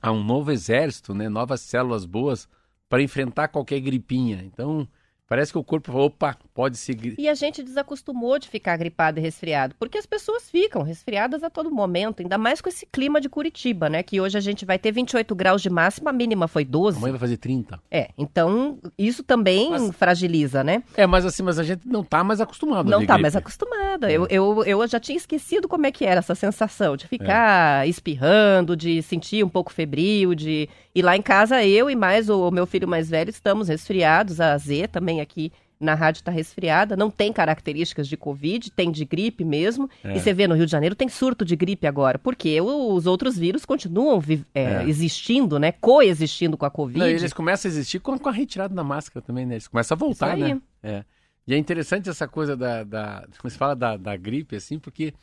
a um novo exército, né? Novas células boas para enfrentar qualquer gripinha. Então parece que o corpo falou, opa, pode seguir. E a gente desacostumou de ficar gripado e resfriado, porque as pessoas ficam resfriadas a todo momento, ainda mais com esse clima de Curitiba, né? Que hoje a gente vai ter 28 graus de máxima, a mínima foi 12. Amanhã vai fazer 30. É, então isso também Mas- fragiliza, né? É, mas assim, mas a gente não tá mais acostumado Não tá gripe. mais acostumada. Eu, eu, eu já tinha esquecido como é que era essa sensação de ficar espirrando, de sentir um pouco febril, de. E lá em casa, eu e mais o meu filho mais velho estamos resfriados, a Z também aqui na rádio está resfriada, não tem características de Covid, tem de gripe mesmo. É. E você vê no Rio de Janeiro tem surto de gripe agora, porque os outros vírus continuam é, É. existindo, né? Coexistindo com a Covid. Não, eles começam a existir com, com a retirada da máscara também, né? Eles começam a voltar, né? É. E é interessante essa coisa da. da você fala da, da gripe, assim, porque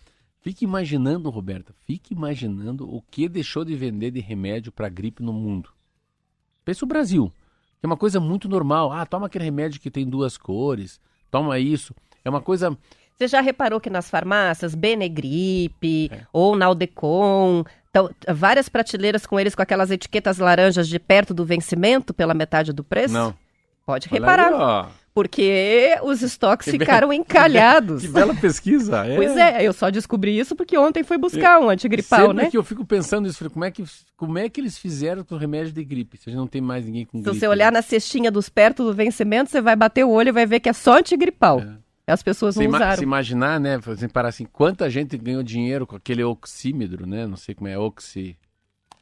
fique imaginando, Roberta, fique imaginando o que deixou de vender de remédio para gripe no mundo. Pensa o Brasil, que é uma coisa muito normal. Ah, toma aquele remédio que tem duas cores, toma isso. É uma coisa. Você já reparou que nas farmácias, Benegripe É. ou Naldecon, várias prateleiras com eles com aquelas etiquetas laranjas de perto do vencimento pela metade do preço? Não. Pode reparar, aí. Porque os estoques (laughs) Que ficaram encalhados. Que bela pesquisa. (laughs) É. Pois é, eu só descobri isso porque ontem fui buscar um antigripal, Sempre né? que eu fico pensando nisso, como é que, como é que eles fizeram com o remédio de gripe? Se a gente não tem mais ninguém com Se gripe. você olhar na cestinha dos perto do vencimento, você vai bater o olho e vai ver que é só antigripal. As pessoas Se, não ima- usaram. se imaginar, né, assim, parar assim, quanta gente ganhou dinheiro com aquele oxímetro, né? Não sei como é, oxi...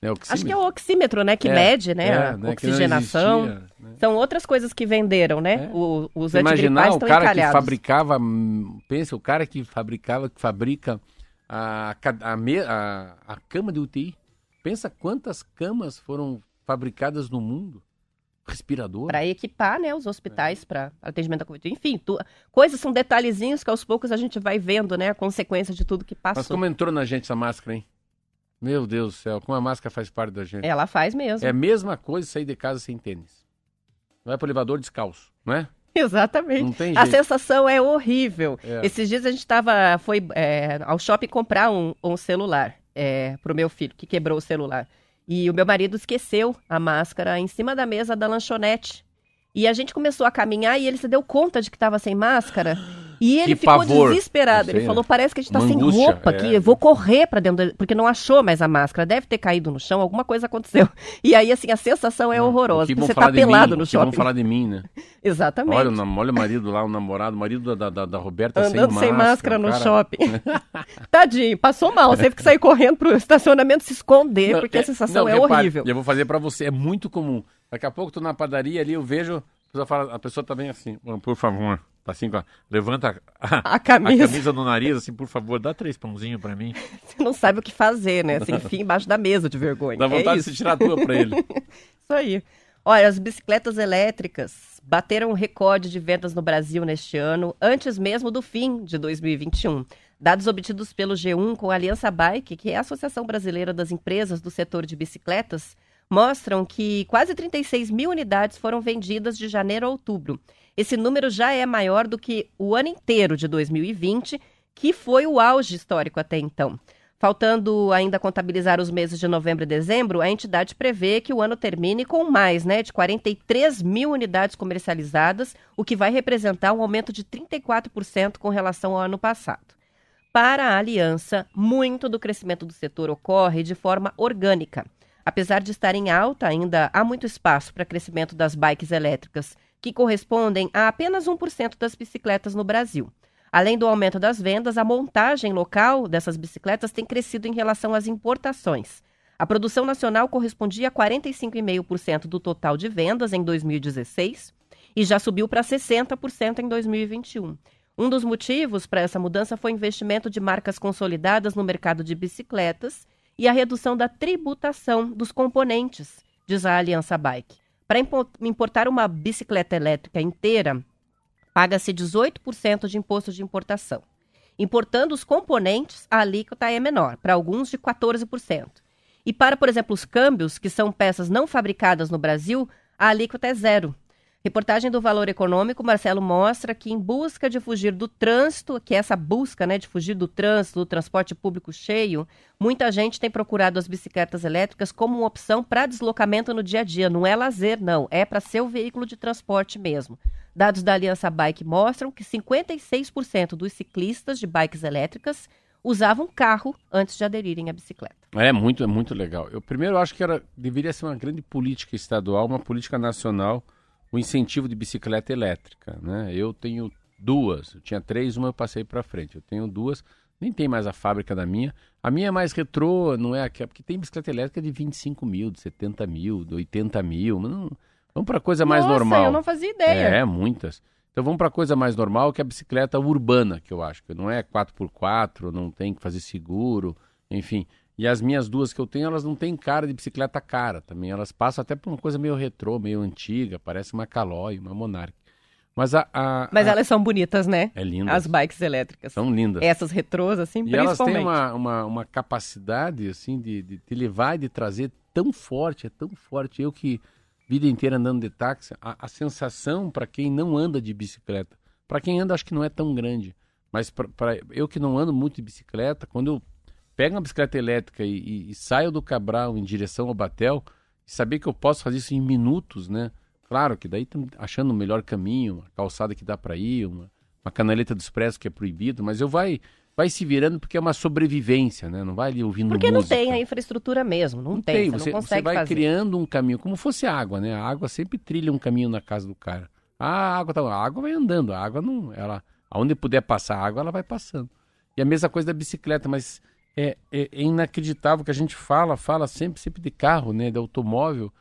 É Acho que é o oxímetro, né? Que É, mede, né? é, a né, oxigenação. existia, né? São outras coisas que venderam, né? É. O- os imaginar o cara encalhados. que fabricava, pensa, o cara que fabricava, que fabrica a, a, a- a cama de UTI. Pensa quantas camas foram fabricadas no mundo. Respirador. Para equipar, né, os hospitais para atendimento da Covid. Enfim, tu- coisas são detalhezinhos que aos poucos a gente vai vendo, né, a consequência de tudo que Mas passou. como entrou na gente essa máscara, hein? Meu Deus do céu, como a máscara faz parte da gente. Ela faz mesmo. É a mesma coisa sair de casa sem tênis. Vai pro elevador descalço, não é? (laughs) Exatamente. A sensação é horrível. É. Esses dias a gente tava, foi é, ao shopping comprar um, um celular é, pro meu filho, que quebrou o celular. E o meu marido esqueceu a máscara em cima da mesa da lanchonete. E a gente começou a caminhar e ele se deu conta de que estava sem máscara. (gasps) E ele Que ficou pavor. desesperado. Eu Ele sei, falou: parece que a gente tá Uma sem angústia, roupa é. aqui. Eu vou correr para dentro. da- Porque não achou mais a máscara. Deve ter caído no chão, alguma coisa aconteceu. (laughs) E aí, assim, a sensação é O horrorosa. que porque vão Você tá de mim, pelado no vão shopping. falar de mim, né? (laughs) Exatamente. Olha, o nam- olha o marido lá, o namorado, o marido da, da, da Roberta Andando sem sem máscara. máscara no cara. shopping. (laughs) Tadinho, passou mal. Você teve que sair correndo pro estacionamento se esconder, Não, porque é- a sensação não, é repare, horrível. E eu vou fazer pra você, é muito comum. Daqui a pouco tô na padaria ali, eu vejo, a pessoa, fala, a pessoa tá bem assim, "Mano, por favor, assim, levanta a, A camisa. (laughs) a camisa no nariz, assim, por favor, dá três pãozinhos pra mim. (laughs) Você não sabe o que fazer, né? Assim, (laughs) enfim, embaixo da mesa de vergonha. Dá é vontade isso. de se tirar a tua pra ele. Isso aí. Olha, as bicicletas elétricas bateram um recorde de vendas no Brasil neste ano, antes mesmo do fim de 2021. Dados obtidos pelo G1 com a Aliança Bike, que é a Associação Brasileira das Empresas do Setor de Bicicletas, mostram que quase 36 mil unidades foram vendidas de janeiro a outubro. Esse número já é maior do que o ano inteiro de 2020, que foi o auge histórico até então. Faltando ainda contabilizar os meses de novembro e dezembro, a entidade prevê que o ano termine com mais né, de 43 mil unidades comercializadas, o que vai representar um aumento de 34% com relação ao ano passado. Para a aliança, muito do crescimento do setor ocorre de forma orgânica. Apesar de estar em alta, ainda há muito espaço para crescimento das bikes elétricas, que correspondem a apenas 1% das bicicletas no Brasil. Além do aumento das vendas, a montagem local dessas bicicletas tem crescido em relação às importações. A produção nacional correspondia a 45,5% do total de vendas em 2016 e já subiu para 60% em 2021. Um dos motivos para essa mudança foi o investimento de marcas consolidadas no mercado de bicicletas e a redução da tributação dos componentes, diz a Aliança Bike. Para impo- importar uma bicicleta elétrica inteira, paga-se 18% de imposto de importação. Importando os componentes, a alíquota é menor, para alguns de 14%. E para, por exemplo, os câmbios, que são peças não fabricadas no Brasil, a alíquota é zero. Reportagem do Valor Econômico, Marcelo mostra que em busca de fugir do trânsito, que é essa busca né, de fugir do trânsito, do transporte público cheio, muita gente tem procurado as bicicletas elétricas como uma opção para deslocamento no dia a dia. Não é lazer, não, é para ser o veículo de transporte mesmo. Dados da Aliança Bike mostram que 56% dos ciclistas de bikes elétricas usavam carro antes de aderirem à bicicleta. É muito, é muito legal. Eu primeiro acho que era, deveria ser uma grande política estadual, uma política nacional, o incentivo de bicicleta elétrica, né? Eu tenho duas, eu tinha três, uma eu passei para frente. Eu tenho duas, nem tem mais a fábrica da minha. A minha é mais retrô, não é aquela, porque tem bicicleta elétrica de 25 mil, de 70 mil, de 80 mil. Não, vamos para coisa mais Nossa, normal. eu não fazia ideia. É, muitas. Então vamos para coisa mais normal, que é a bicicleta urbana, que eu acho, que não é 4x4, não tem que fazer seguro, enfim. E as minhas duas que eu tenho, elas não têm cara de bicicleta cara também. Elas passam até por uma coisa meio retrô, meio antiga, parece uma Caloi, uma Monarch. Mas a. a- Mas a- elas são bonitas, né? É linda. As bikes elétricas. São lindas. Essas retrôs, assim, E elas principalmente. têm uma, uma, uma capacidade, assim, de, de te levar e de trazer tão forte, é tão forte. Eu que, vida inteira andando de táxi, a, a sensação para quem não anda de bicicleta, para quem anda acho que não é tão grande, mas para eu que não ando muito de bicicleta, quando eu pego uma bicicleta elétrica e, e- e saio do Cabral em direção ao Batel, e saber que eu posso fazer isso em minutos, né? Claro que daí estamos achando o melhor caminho, uma calçada que dá para ir, uma, uma canaleta do expresso que é proibido, mas eu vai vai se virando porque é uma sobrevivência, né? Não vai ali ouvindo Porque não música. tem a infraestrutura mesmo, não, tem, você, Você, não você consegue vai fazer. criando um caminho, como fosse água, né? A água sempre trilha um caminho na casa do cara. Ah, a água tá, a água vai andando, a água não, ela, aonde puder passar a água, ela vai passando. E a mesma coisa da bicicleta, mas é, é, é inacreditável que a gente fala, fala sempre, sempre de carro, né, de automóvel,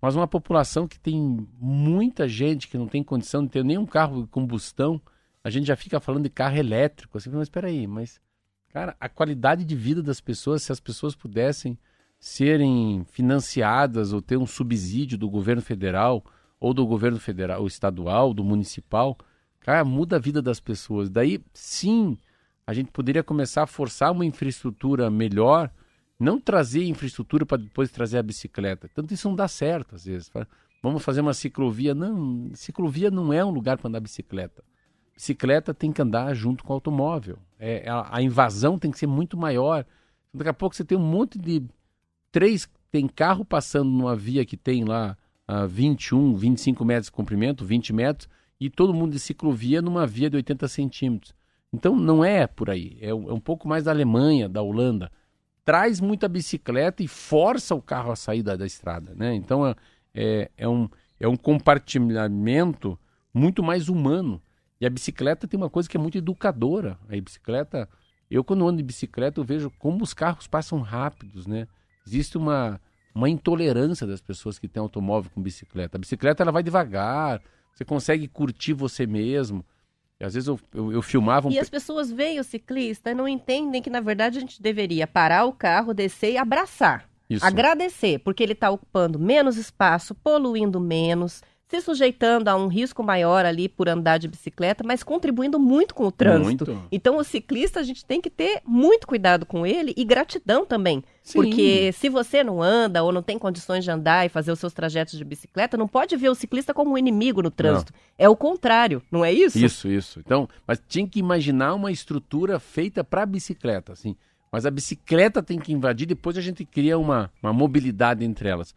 mas uma população que tem muita gente que não tem condição de ter nenhum carro de combustão, a gente já fica falando de carro elétrico, assim, mas espera aí, mas cara, a qualidade de vida das pessoas, se as pessoas pudessem serem financiadas ou ter um subsídio do governo federal ou do governo federal, ou estadual, do municipal, cara, muda a vida das pessoas. Daí, sim, a gente poderia começar a forçar uma infraestrutura melhor, não trazer infraestrutura para depois trazer a bicicleta. Tanto isso não dá certo às vezes. Vamos fazer uma ciclovia. Não, ciclovia não é um lugar para andar bicicleta. Bicicleta tem que andar junto com o automóvel. É, a, a invasão tem que ser muito maior. Daqui a pouco você tem um monte de três tem carro passando numa via que tem lá uh, 21, 25 metros de comprimento, 20 metros, e todo mundo de ciclovia numa via de 80 centímetros. Então não é por aí, é, é um pouco mais da Alemanha, da Holanda. Traz muita bicicleta e força o carro a sair da, da estrada. Né? Então é, é, é, um, é um compartilhamento muito mais humano. E a bicicleta tem uma coisa que é muito educadora. A bicicleta, eu quando ando de bicicleta, eu vejo como os carros passam rápidos, né? Existe uma, uma intolerância das pessoas que têm automóvel com bicicleta. A bicicleta ela vai devagar, você consegue curtir você mesmo. Às vezes eu, eu, eu filmava um... E as pessoas veem o ciclista e não entendem que, na verdade, a gente deveria parar o carro, descer e abraçar. Isso. Agradecer, porque ele está ocupando menos espaço, poluindo menos, se sujeitando a um risco maior ali por andar de bicicleta, mas contribuindo muito com o trânsito. Muito. Então, o ciclista, a gente tem que ter muito cuidado com ele e gratidão também. Sim. Porque se você não anda ou não tem condições de andar e fazer os seus trajetos de bicicleta, não pode ver o ciclista como um inimigo no trânsito. Não. É o contrário, não é isso? Isso, isso. Então, mas tinha que imaginar uma estrutura feita para bicicleta, assim. Mas a bicicleta tem que invadir, depois a gente cria uma, uma mobilidade entre elas.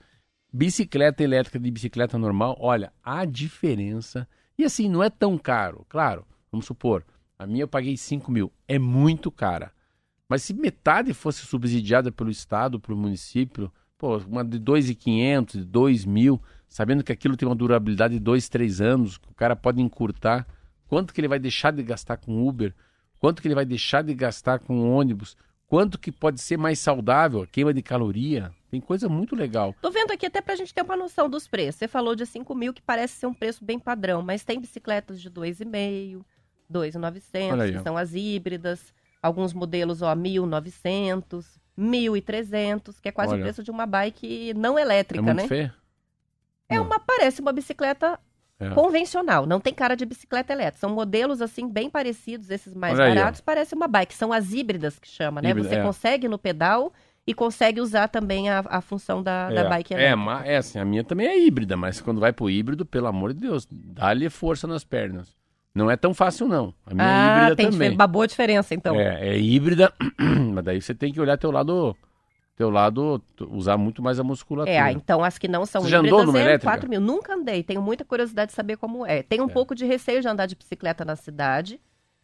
Bicicleta elétrica de bicicleta normal, olha, a diferença. E assim, não é tão caro, claro. Vamos supor, a minha eu paguei 5 mil. É muito cara. Mas se metade fosse subsidiada pelo Estado, pelo município, pô, uma de 2.500, de 2 mil, sabendo que aquilo tem uma durabilidade de 2, 3 anos, que o cara pode encurtar, quanto que ele vai deixar de gastar com Uber, quanto que ele vai deixar de gastar com ônibus, quanto que pode ser mais saudável, a queima de caloria, tem coisa muito legal. Tô vendo aqui até pra gente ter uma noção dos preços. Você falou de 5 mil, que parece ser um preço bem padrão, mas tem bicicletas de 2,5, 2,900, que são as híbridas. Alguns modelos, ó, 1.900, 1.300, que é quase Olha. o preço de uma bike não elétrica, é né? Feio? É uma, parece uma bicicleta é. convencional, não tem cara de bicicleta elétrica. São modelos assim bem parecidos, esses mais Olha baratos, aí, parece uma bike. São as híbridas que chama, né? Híbrida, Você é. consegue no pedal e consegue usar também a, a função da, é, da bike é, elétrica. É, é assim, a minha também é híbrida, mas quando vai pro híbrido, pelo amor de Deus, dá-lhe força nas pernas. Não é tão fácil, não. A minha ah, é híbrida tem também. uma boa diferença, então. É, é híbrida, (clears throat) mas daí você tem que olhar teu lado teu lado, usar muito mais a musculatura. É, então as que não são Você já andou numa é elétrica? 4 mil. Nunca andei, tenho muita curiosidade de saber como é. Tenho um é. pouco de receio de andar de bicicleta na cidade,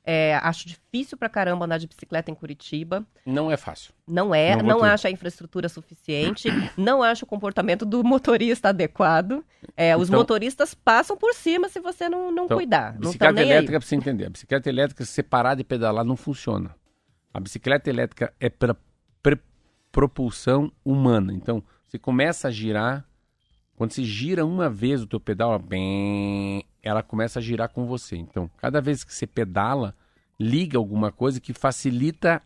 é, acho difícil pra caramba andar de bicicleta em Curitiba. Não é fácil. Não é, não, não acho a infraestrutura suficiente, (clears throat) não acho o comportamento do motorista adequado. É, os então, motoristas passam por cima se você não, não então, cuidar. Bicicleta não elétrica, aí. pra você entender, a bicicleta elétrica, se você parar de pedalar, não funciona. A bicicleta elétrica é para propulsão humana. Então, você começa a girar, quando você gira uma vez o teu pedal, bem, ela começa a girar com você. Então, cada vez que você pedala, liga alguma coisa que facilita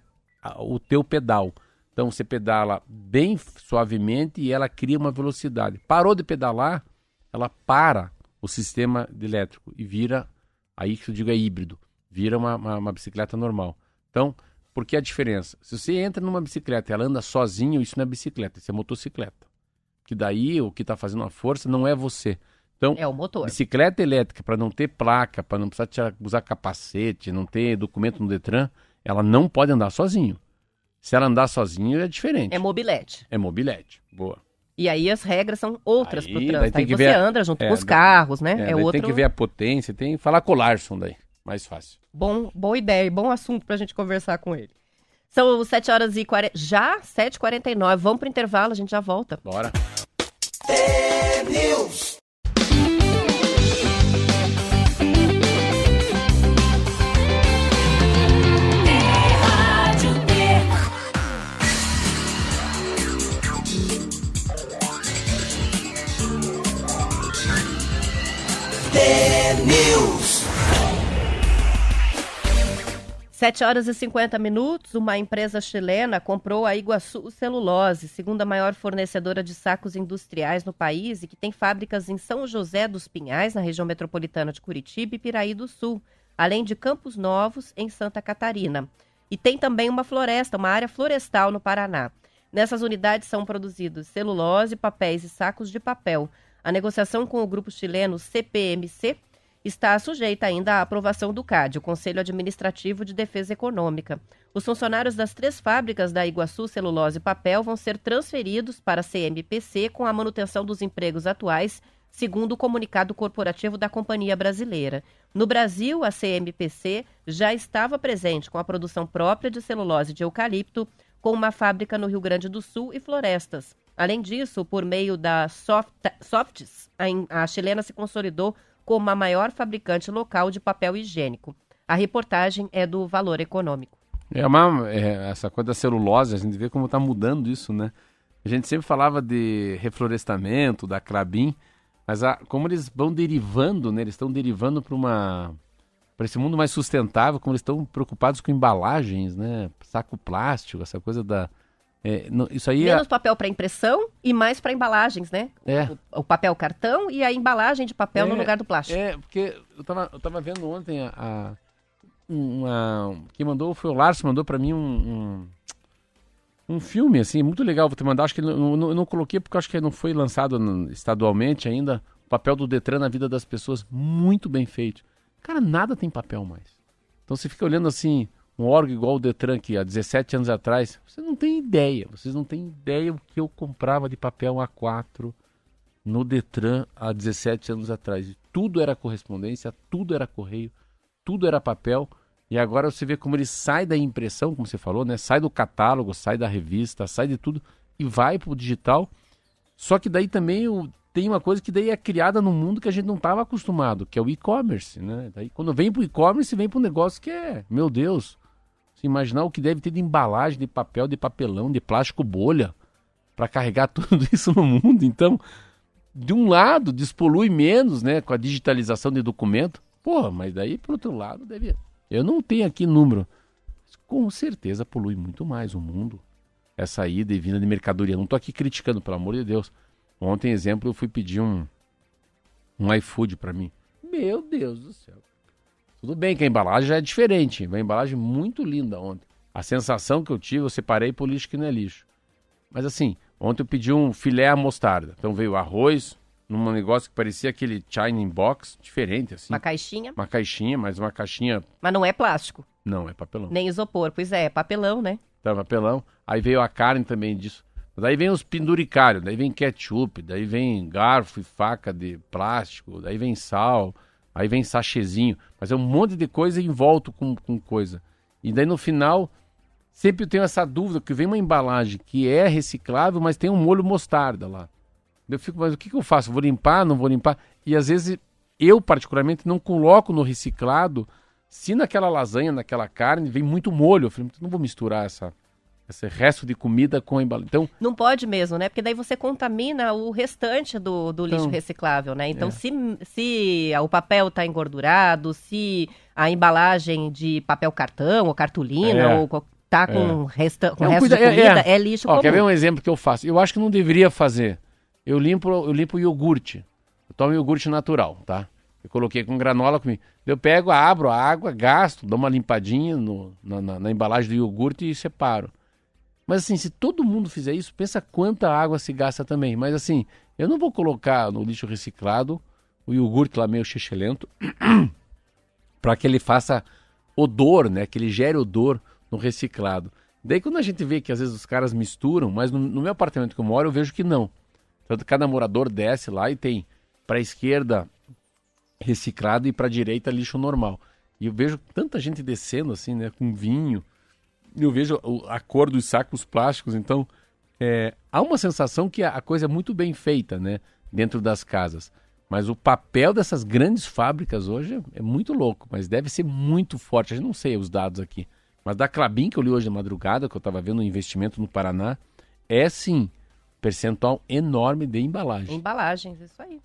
o teu pedal. Então, você pedala bem suavemente e ela cria uma velocidade. Parou de pedalar, ela para o sistema elétrico e vira, aí que eu digo é híbrido, vira uma, uma, uma bicicleta normal. Então, por que a diferença? Se você entra numa bicicleta e ela anda sozinho, isso não é bicicleta, isso é motocicleta. Que daí o que está fazendo a força não é você, então, é o motor. Bicicleta elétrica, para não ter placa, para não precisar usar capacete, não ter documento no Detran, ela não pode andar sozinho. Se ela andar sozinho, é diferente. É mobilete. É mobilete. Boa. E aí as regras são outras para o trânsito. Aí você anda junto é, com os carros, né? É, é outro... Tem que ver a potência, tem que falar com o Larson daí. Mais fácil. Bom, boa ideia, bom assunto para a gente conversar com ele. São 7 horas e 40. Já 7h49. Vamos para o intervalo, a gente já volta. Bora. News. T-News. 7 horas e 50 minutos, uma empresa chilena comprou a Iguaçu Celulose, segunda maior fornecedora de sacos industriais no país e que tem fábricas em São José dos Pinhais, na região metropolitana de Curitiba e Piraí do Sul, além de Campos Novos, em Santa Catarina. E tem também uma floresta, uma área florestal no Paraná. Nessas unidades são produzidos celulose, papéis e sacos de papel. A negociação com o grupo chileno CPMC está sujeita ainda à aprovação do CAD, o Conselho Administrativo de Defesa Econômica. Os funcionários das três fábricas da Iguaçu Celulose e Papel vão ser transferidos para a CMPC com a manutenção dos empregos atuais, segundo o comunicado corporativo da companhia brasileira. No Brasil, a CMPC já estava presente com a produção própria de celulose de eucalipto, com uma fábrica no Rio Grande do Sul e florestas. Além disso, por meio da Soft, Softs, a, a chilena se consolidou como a maior fabricante local de papel higiênico. A reportagem é do Valor Econômico. É uma, é, essa coisa da celulose, a gente vê como está mudando isso, né? A gente sempre falava de reflorestamento, da Clabin, mas a, como eles vão derivando, né? Eles estão derivando para uma para esse mundo mais sustentável, como eles estão preocupados com embalagens, né? Saco plástico, essa coisa da é, não, isso aí Menos é... papel para impressão e mais para embalagens, né? É. O, o, papel cartão e a embalagem de papel é, no lugar do plástico. É, porque eu tava, eu tava vendo ontem a, a uma, quem mandou foi o Lars, mandou para mim um, um, um, filme, assim, muito legal. Vou te mandar, acho que não, não, não coloquei porque acho que não foi lançado estadualmente ainda. O papel do Detran na vida das pessoas, muito bem feito. Cara, nada tem papel mais. Então você fica olhando assim, um órgão igual o Detran que há 17 anos atrás, você não tem ideia, vocês não têm ideia o que eu comprava de papel A4 no Detran há 17 anos atrás. Tudo era correspondência, tudo era correio, tudo era papel. E agora você vê como ele sai da impressão, como você falou, né? Sai do catálogo, sai da revista, sai de tudo e vai para o digital. Só que daí também o, tem uma coisa que daí é criada num mundo que a gente não estava acostumado, que é o e-commerce, né? Daí quando vem para o e-commerce, vem um negócio que é, meu Deus, se imaginar o que deve ter de embalagem, de papel, de papelão, de plástico bolha para carregar (laughs) tudo isso no mundo. Então, de um lado, despolui menos, né, com a digitalização de documento. Porra, mas daí, por outro lado, deve. Eu não tenho aqui número. Com certeza polui muito mais o mundo. Essa ida e vinda de mercadoria. Não estou aqui criticando, pelo amor de Deus. Ontem, exemplo, eu fui pedir um, um iFood para mim. Meu Deus do céu. Tudo bem que a embalagem já é diferente, uma embalagem muito linda ontem. A sensação que eu tive, eu separei por lixo que não é lixo. Mas assim, ontem eu pedi um filé à mostarda. Então veio arroz, num negócio que parecia aquele China box, diferente assim. Uma caixinha. Uma caixinha, mas uma caixinha... Mas não é plástico. Não, é papelão. Nem isopor, pois é, é papelão, né? Tá, papelão. Aí veio a carne também disso. Daí vem os penduricários, daí vem ketchup, daí vem garfo e faca de plástico, daí vem sal... Aí vem sachezinho, mas é um monte de coisa envolto com, com coisa. E daí no final, sempre eu tenho essa dúvida, que vem uma embalagem que é reciclável, mas tem um molho mostarda lá. Eu fico, mas o que, que eu faço? Vou limpar, não vou limpar? E às vezes eu, particularmente, não coloco no reciclado se naquela lasanha, naquela carne, vem muito molho. Eu falei, não vou misturar essa, esse resto de comida com embalagem. Então, não pode mesmo, né? Porque daí você contamina o restante do, do lixo então, reciclável, né? Então, é. se, se o papel está engordurado, se a embalagem de papel cartão ou cartolina é. ou tá com, é. resta, com é resto de é, comida, é, lixo Ó, comum. Quer ver um exemplo que eu faço? Eu acho que não deveria fazer. Eu limpo, eu limpo iogurte. Eu tomo iogurte natural, tá? Eu coloquei com granola comigo. Eu pego, abro a água, gasto, dou uma limpadinha no, na, na, na embalagem do iogurte e separo. Mas assim, se todo mundo fizer isso, pensa quanta água se gasta também. Mas assim, eu não vou colocar no lixo reciclado o iogurte lá meio xixelento (clears throat) para que ele faça odor, né? Que ele gere odor no reciclado. Daí quando a gente vê que às vezes os caras misturam, mas no, no meu apartamento que eu moro eu vejo que não. Tanto cada morador desce lá e tem para a esquerda reciclado e para a direita lixo normal. E eu vejo tanta gente descendo assim, né, com vinho, eu vejo a cor dos sacos plásticos, então é, há uma sensação que a coisa é muito bem feita, né, dentro das casas. Mas o papel dessas grandes fábricas hoje é muito louco, mas deve ser muito forte. A gente não sei os dados aqui. Mas da Clabin, que eu li hoje de madrugada, que eu estava vendo um investimento no Paraná, é sim percentual enorme de embalagem. Embalagens, isso aí.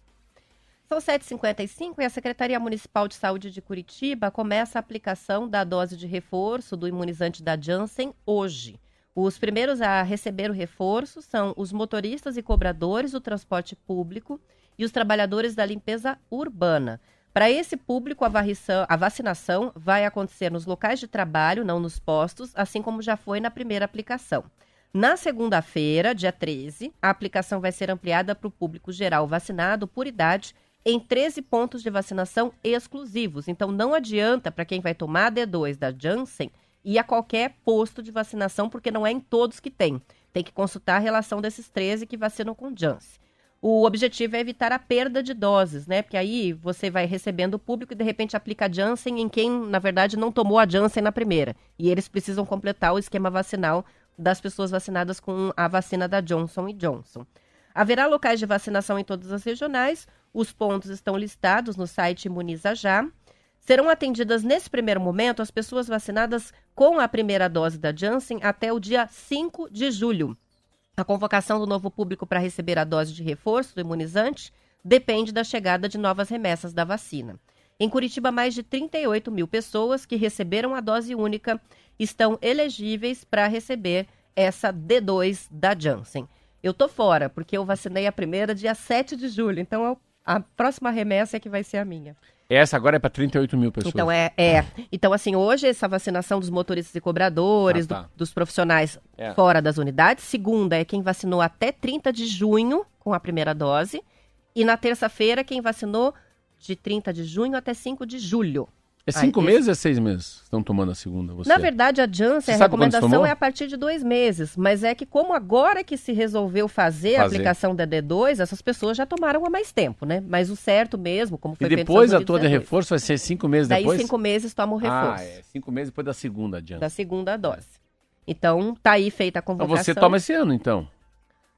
São 7h55 e a Secretaria Municipal de Saúde de Curitiba começa a aplicação da dose de reforço do imunizante da Janssen hoje. Os primeiros a receber o reforço são os motoristas e cobradores do transporte público e os trabalhadores da limpeza urbana. Para esse público, a, varrição- a vacinação vai acontecer nos locais de trabalho, não nos postos, assim como já foi na primeira aplicação. Na segunda-feira, dia 13, a aplicação vai ser ampliada para o público geral vacinado por idade em 13 pontos de vacinação exclusivos. Então, não adianta para quem vai tomar a D2 da Janssen ir a qualquer posto de vacinação, porque não é em todos que tem. Tem que consultar a relação desses 13 que vacinam com Janssen. O objetivo é evitar a perda de doses, né? Porque aí você vai recebendo o público e de repente aplica a Janssen em quem, na verdade, não tomou a Janssen na primeira. E eles precisam completar o esquema vacinal das pessoas vacinadas com a vacina da Johnson Johnson. Haverá locais de vacinação em todas as regionais. Os pontos estão listados no site Imuniza Já. Serão atendidas nesse primeiro momento as pessoas vacinadas com a primeira dose da Janssen até o dia 5 de julho. A convocação do novo público para receber a dose de reforço do imunizante depende da chegada de novas remessas da vacina. Em Curitiba, mais de 38 mil pessoas que receberam a dose única estão elegíveis para receber essa D2 da Janssen. Eu tô fora, porque eu vacinei a primeira dia 7 de julho, então eu- a próxima remessa é que vai ser a minha. Essa agora é para 38 mil pessoas. Então é, é. Então assim, hoje essa vacinação dos motoristas e cobradores, Ah, tá. do- dos profissionais É. fora das unidades. Segunda é quem vacinou até 30 de junho com a primeira dose. E na terça-feira quem vacinou de 30 de junho até 5 de julho. É cinco Ai, meses ou é seis meses? Estão tomando a segunda? Você? Na verdade, a Janssen, a recomendação é a partir de dois meses. Mas é que como agora que se resolveu fazer, a Fazer. aplicação da D2, essas pessoas já tomaram há mais tempo, né? Mas o certo mesmo, como E foi nos depois a tua de reforço vai ser cinco meses Daí depois? cinco meses toma o reforço. Ah, é. Cinco meses depois da segunda adianta. da segunda dose. Então, tá aí feita a Então convocação. você toma esse ano, então.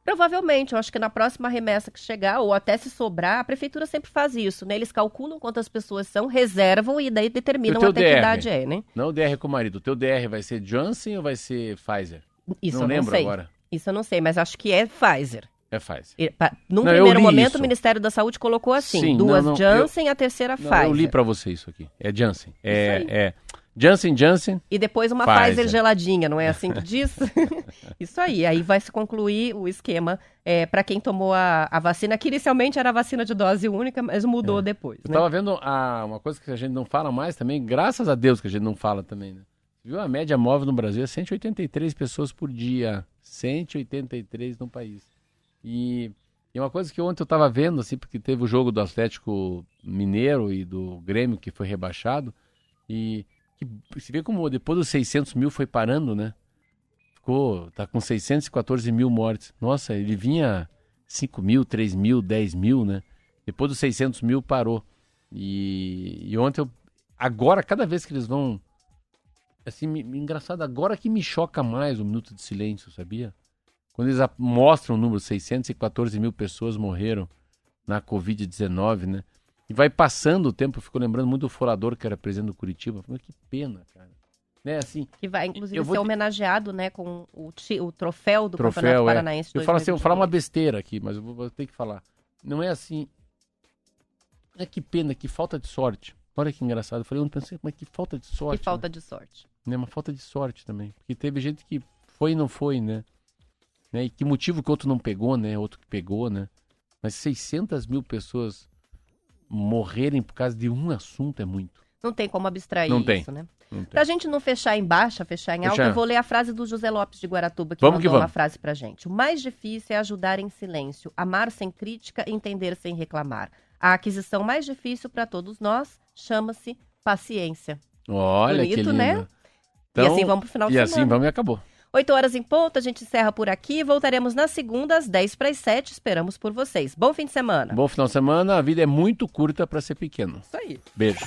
Provavelmente, eu acho que na próxima remessa que chegar, ou até se sobrar, a prefeitura sempre faz isso, né? Eles calculam quantas pessoas são, reservam e daí determinam E até que DR? idade é, né? Não o DR com o marido. O teu DR vai ser Johnson ou vai ser Pfizer? Isso não eu não lembro sei. agora. Isso eu não sei, mas acho que é Pfizer. É Pfizer. E, pa- Num Não, primeiro momento, isso. o Ministério da Saúde colocou assim: Sim, duas não, não, Janssen, a terceira Não, Pfizer. eu li pra você isso aqui. É Janssen. É, é Janssen, Janssen. E depois uma Pfizer. Pfizer, geladinha, não é assim que diz? (laughs) Isso aí, aí vai se concluir o esquema é, para quem tomou a, a vacina, que inicialmente era vacina de dose única, mas mudou depois. Eu né? tava vendo a, uma coisa que a gente não fala mais também, graças a Deus que a gente não fala também, né? Viu a média móvel no Brasil é 183 pessoas por dia. 183 no país. E, e uma coisa que ontem eu tava vendo, assim, porque teve o jogo do Atlético Mineiro e do Grêmio que foi rebaixado, e que, você vê como depois dos 600 mil foi parando, né? Ficou, tá com 614 mil mortes. Nossa, ele vinha 5 mil, 3 mil, 10 mil, né? Depois dos 600 mil parou. E, e ontem eu. Agora, cada vez que eles vão. Assim, me- engraçado, agora que me choca mais o minuto de silêncio, sabia? Quando eles mostram o número 614 mil pessoas morreram na Covid-19, né? E vai passando o tempo, eu fico lembrando muito do Forador, que era presidente do Curitiba. Mas que pena, cara. Né, assim, Que vai, inclusive, ser te- homenageado, né, com o, o troféu do Troféu, Campeonato é. Paranaense de Eu falo assim, eu vou falar uma 2022. besteira aqui, mas eu vou, vou ter que falar. Não é assim. É que pena, que falta de sorte. Olha que engraçado. Eu falei, eu não pensei, mas que falta de sorte. Que falta de sorte. Né? Uma falta de sorte também. Porque teve gente que foi e não foi, né? né? E que motivo que outro não pegou, né? Outro que pegou, né? Mas 600 mil pessoas morrerem por causa de um assunto é muito. Não tem como abstrair Não tem. isso, né? Pra gente não fechar em baixa, fechar em alta, eu vou ler a frase do José Lopes de Guaratuba, que Vamos mandou que vamos. uma frase pra gente. O mais difícil é ajudar em silêncio, amar sem crítica, entender sem reclamar. A aquisição mais difícil para todos nós chama-se paciência. Olha que Bonito, lindo. né? Então, e assim vamos pro final de E semana. assim vamos e acabou. 8 horas em ponto, a gente encerra por aqui. Voltaremos na segunda, às 10 para as 7. Esperamos por vocês. Bom fim de semana. Bom final de semana. A vida é muito curta para ser pequeno. Isso aí. Beijo.